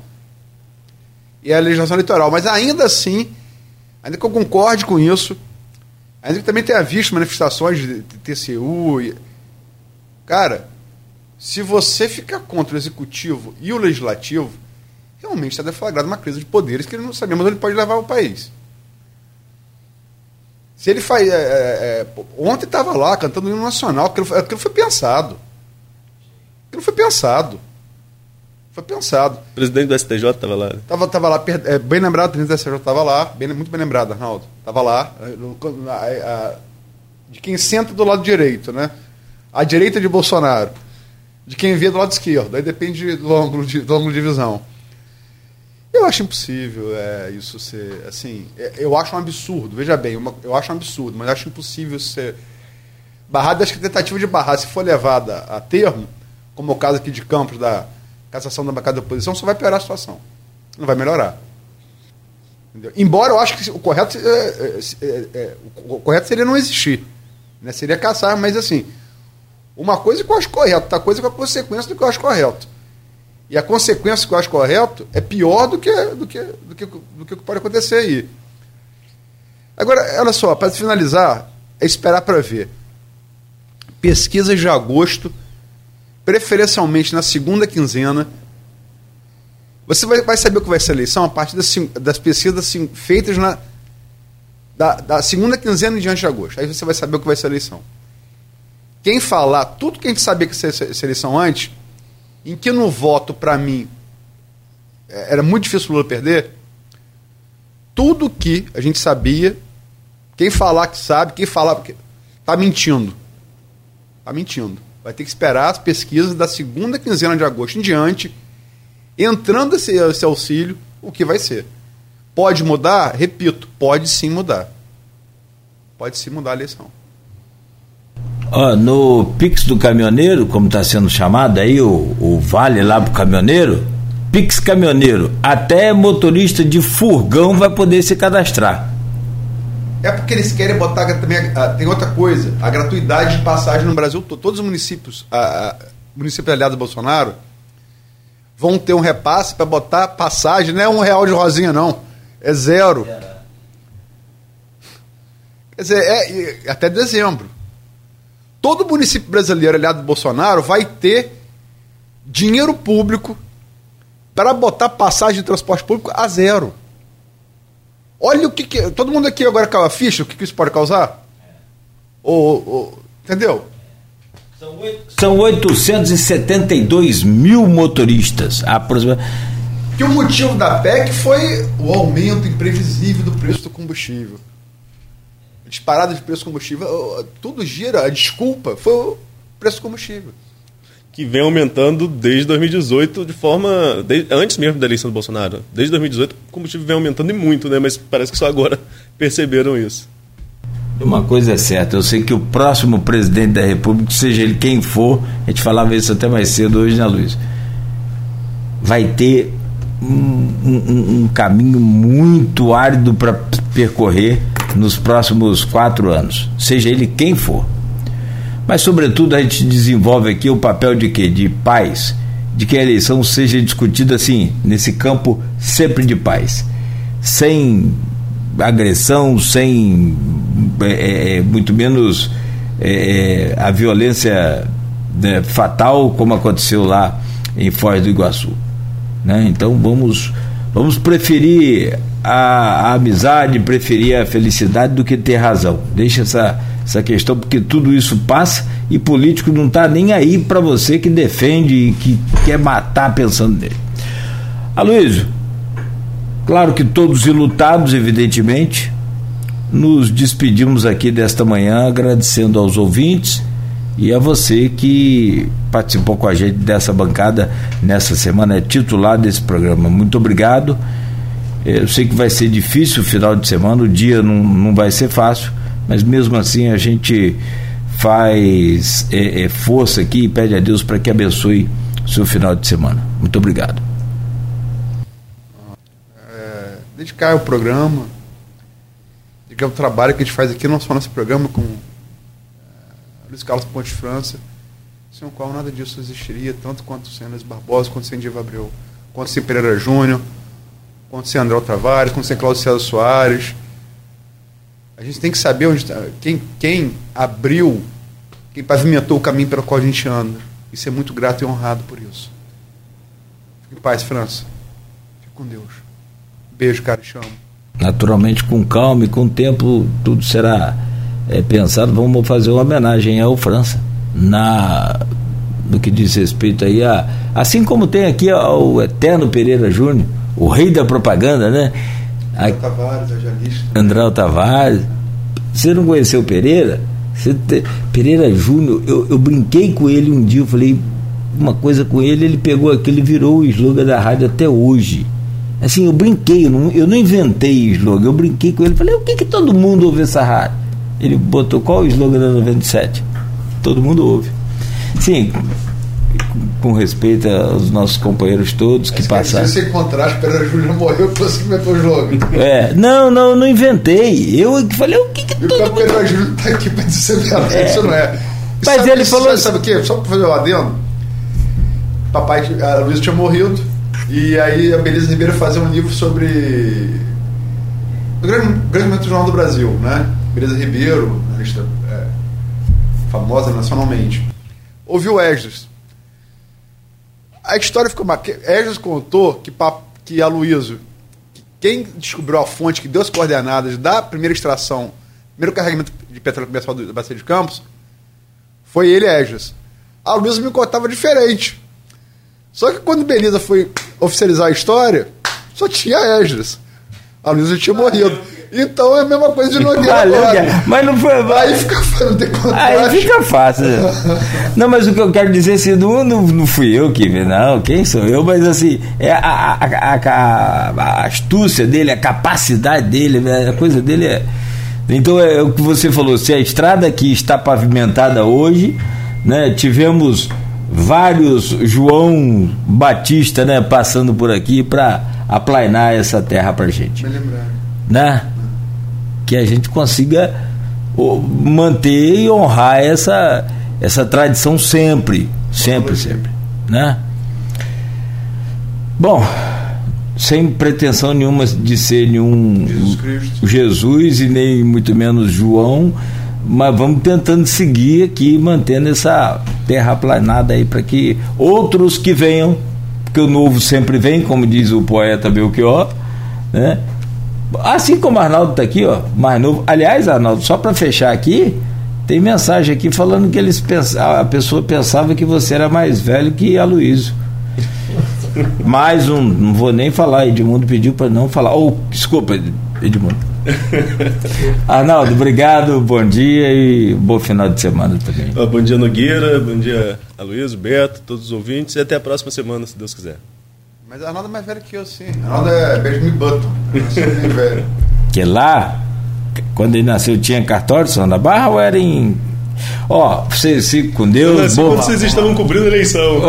E a legislação eleitoral. Mas ainda assim, ainda que eu concorde com isso, ainda que também tenha visto manifestações de TCU. E... Cara, se você ficar contra o executivo e o legislativo, realmente está deflagrada uma crise de poderes que ele não sabemos onde pode levar o país. Se ele faz. É, é, é ontem estava lá cantando o hino nacional, aquilo, aquilo foi pensado. Aquilo foi pensado. Foi pensado. O presidente do STJ estava lá. Estava tava lá, é, bem lembrado, o presidente do STJ estava lá, bem, muito bem lembrado, Arnaldo. Estava lá, a, a, a, de quem senta do lado direito, né? A direita de Bolsonaro. De quem vê do lado esquerdo. Aí depende do ângulo de, do ângulo de visão. Eu acho impossível é, isso ser. Assim, é, eu acho um absurdo, veja bem, uma, eu acho um absurdo, mas acho impossível ser. Barrado, acho que a tentativa de barrar, se for levada a termo, como o caso aqui de Campos, da cassação da bancada da oposição, só vai piorar a situação. Não vai melhorar. Entendeu? Embora eu acho que o correto, é, é, é, é o correto seria não existir. Né? Seria caçar, mas assim, uma coisa que eu acho correto, outra coisa que é a consequência do que eu acho correto. E a consequência que eu acho correto é pior do que, do que, do que, do que pode acontecer aí. Agora, olha só, para finalizar, é esperar para ver. Pesquisas de agosto, preferencialmente na segunda quinzena. Você vai, vai saber o que vai ser a eleição a partir das, das pesquisas feitas na, da, da, segunda quinzena em diante de agosto. Aí você vai saber o que vai ser a eleição. Quem falar tudo que a gente sabia que ia ser a eleição antes, em que no voto, para mim, é, era muito difícil o Lula perder, tudo que a gente sabia, quem falar que sabe, quem falar. Está mentindo. Está mentindo. Vai ter que esperar as pesquisas da segunda quinzena de agosto em diante, entrando esse, esse auxílio, o que vai ser. Pode mudar? Repito, pode sim mudar. Pode sim mudar a eleição. No Pix do caminhoneiro, como está sendo chamado aí, o, o vale lá para o caminhoneiro, Pix caminhoneiro, até motorista de furgão vai poder se cadastrar. É porque eles querem botar também. tem outra coisa, a gratuidade de passagem no Brasil todo. Todos os municípios, a, a, municípios aliados do Bolsonaro, vão ter um repasse para botar passagem, não é um real de rosinha, não. É zero. Quer dizer, é, até dezembro todo município brasileiro aliado do Bolsonaro vai ter dinheiro público para botar passagem de transporte público a zero. Olha o que, que todo mundo aqui agora caiu a ficha, o que, que isso pode causar? Ou, ou, entendeu? São 872 mil motoristas. Aproximadamente. Que o motivo da PEC foi o aumento imprevisível do preço do combustível disparada de preço do combustível, tudo gira, a desculpa foi o preço do combustível. Que vem aumentando desde 2018 de forma. Antes mesmo da eleição do Bolsonaro. Desde 2018 o combustível vem aumentando e muito, né? Mas parece que só agora perceberam isso. Uma coisa é certa, eu sei que o próximo presidente da República, seja ele quem for, a gente falava isso até mais cedo hoje, né, Luiz? Vai ter um, um, um caminho muito árido para percorrer nos próximos quatro anos, seja ele quem for. Mas, sobretudo, a gente desenvolve aqui o papel de quê? De paz, de que a eleição seja discutida assim, nesse campo sempre de paz, sem agressão, sem é, é, é muito menos é, é, a violência né, fatal como aconteceu lá em Foz do Iguaçu. Né? Então vamos, vamos preferir a, a, amizade, preferir a felicidade do que ter razão. Deixa essa, essa questão, porque tudo isso passa e político não está nem aí para você que defende e que quer matar pensando nele. Aloysio, claro que todos ilutados, evidentemente, nos despedimos aqui desta manhã agradecendo aos ouvintes e a você que participou com a gente dessa bancada nessa semana, é titular desse programa. Muito obrigado. Eu sei que vai ser difícil o final de semana, o dia não, não vai ser fácil, mas mesmo assim a gente faz é, é, força aqui e pede a Deus para que abençoe o seu final de semana. Muito obrigado. É, dedicar o programa, dedicar o trabalho que a gente faz aqui, não só nesse programa, com Luiz Carlos Ponte França, sem o qual nada disso existiria, tanto quanto sem Luiz Barbosa, quanto sem Diego Abreu, quanto sem Pereira Júnior, quanto sem André Tavares, quanto sem Cláudio César Soares. A gente tem que saber onde tá, quem, quem abriu, quem pavimentou o caminho pelo qual a gente anda. E ser muito grato e honrado por isso. Fique em paz, França. Fique com Deus. Beijo, cara, te amo. Naturalmente, com calma e com tempo, tudo será é, pensado, vamos fazer uma homenagem ao França, na, no que diz respeito aí a. Assim como tem aqui ao Eterno Pereira Júnior, o rei da propaganda, né? André Tavares, ajalista. André Tavares. Você não conheceu o Pereira? Te, Pereira Júnior, eu, eu brinquei com ele um dia, eu falei uma coisa com ele, ele pegou aquilo e virou o slogan da rádio até hoje. Assim, eu brinquei, eu não, eu não inventei slogan, eu brinquei com ele, falei, o que que todo mundo ouve essa rádio? Ele botou qual o slogan da 97? Todo mundo ouve. Sim, com respeito aos nossos companheiros todos que passaram. Se você encontrar, Pereira Júnior morreu, você inventou o slogan. É, não, não, não inventei. Eu falei, o que que todo mundo... Pereira Júnior está aqui para dizer verdade, é. isso não é. E Mas sabe, ele falou. Sabe, sabe o quê? Só para fazer o adendo. Papai, a Luísa tinha morrido. E aí a Belisa Ribeiro fazia um livro sobre o grande, grande momento do Jornal do Brasil, né? Beleza Ribeiro, analista é, famosa nacionalmente, ouviu Esdras. A história ficou má. Esdras contou que, que a Luísa, quem descobriu a fonte que deu as coordenadas da primeira extração, primeiro carregamento de petróleo comercial da Bacia de Campos, foi ele. A Luísa me contava diferente. Só que quando Belisa foi oficializar a história, só tinha Esdras. A Luísa tinha morrido. Então é a mesma coisa de Nogueira agora. Mas não foi. Aí fica Aí fica fácil. não, mas o que eu quero dizer assim, não, não, fui eu que vi, não. Quem sou eu? Mas assim, é a, a, a, a astúcia dele, a capacidade dele, né, a coisa dele é. Então é o que você falou, se a estrada que está pavimentada hoje, né, tivemos vários João Batista, né, passando por aqui para aplainar essa terra para gente. Né? Que a gente consiga manter e honrar essa, essa tradição sempre, sempre, sempre, né? Bom, sem pretensão nenhuma de ser nenhum Jesus, Jesus e nem muito menos João, mas vamos tentando seguir aqui, mantendo essa terra planada aí para que outros que venham, porque o novo sempre vem, como diz o poeta Belchior, né? Assim como o Arnaldo está aqui, ó, mais novo. Aliás, Arnaldo, só para fechar aqui, tem mensagem aqui falando que eles pensavam, a pessoa pensava que você era mais velho que a Luísio. mais um, não vou nem falar, Edmundo pediu para não falar. Oh, desculpa, Edmundo. Arnaldo, obrigado, bom dia e bom final de semana também. Bom dia, Nogueira, bom dia, Aloysio, Beto, todos os ouvintes e até a próxima semana, se Deus quiser. Mas a Arnaldo é mais velho que eu, sim. A Arnaldo é Benjamin Button. Velho. Que lá, quando ele nasceu, tinha cartório de da Barra ou era em. Ó, oh, vocês ficam com Deus. Quando vocês estavam cobrindo a eleição.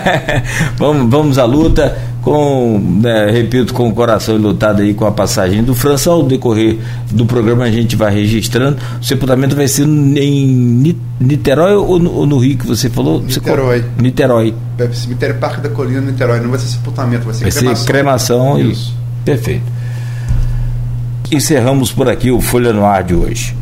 vamos, vamos à luta com, né, repito, com o coração lutado aí com a passagem do França. Ao decorrer do programa a gente vai registrando. O sepultamento vai ser em Niterói ou no, ou no Rio que você falou? Niterói. Você, Niterói. Cemitério Parque da Colina, Niterói. Não vai ser sepultamento, vai ser vai cremação. Ser cremação Isso. e... Perfeito. Encerramos por aqui o Folha no Ar de hoje.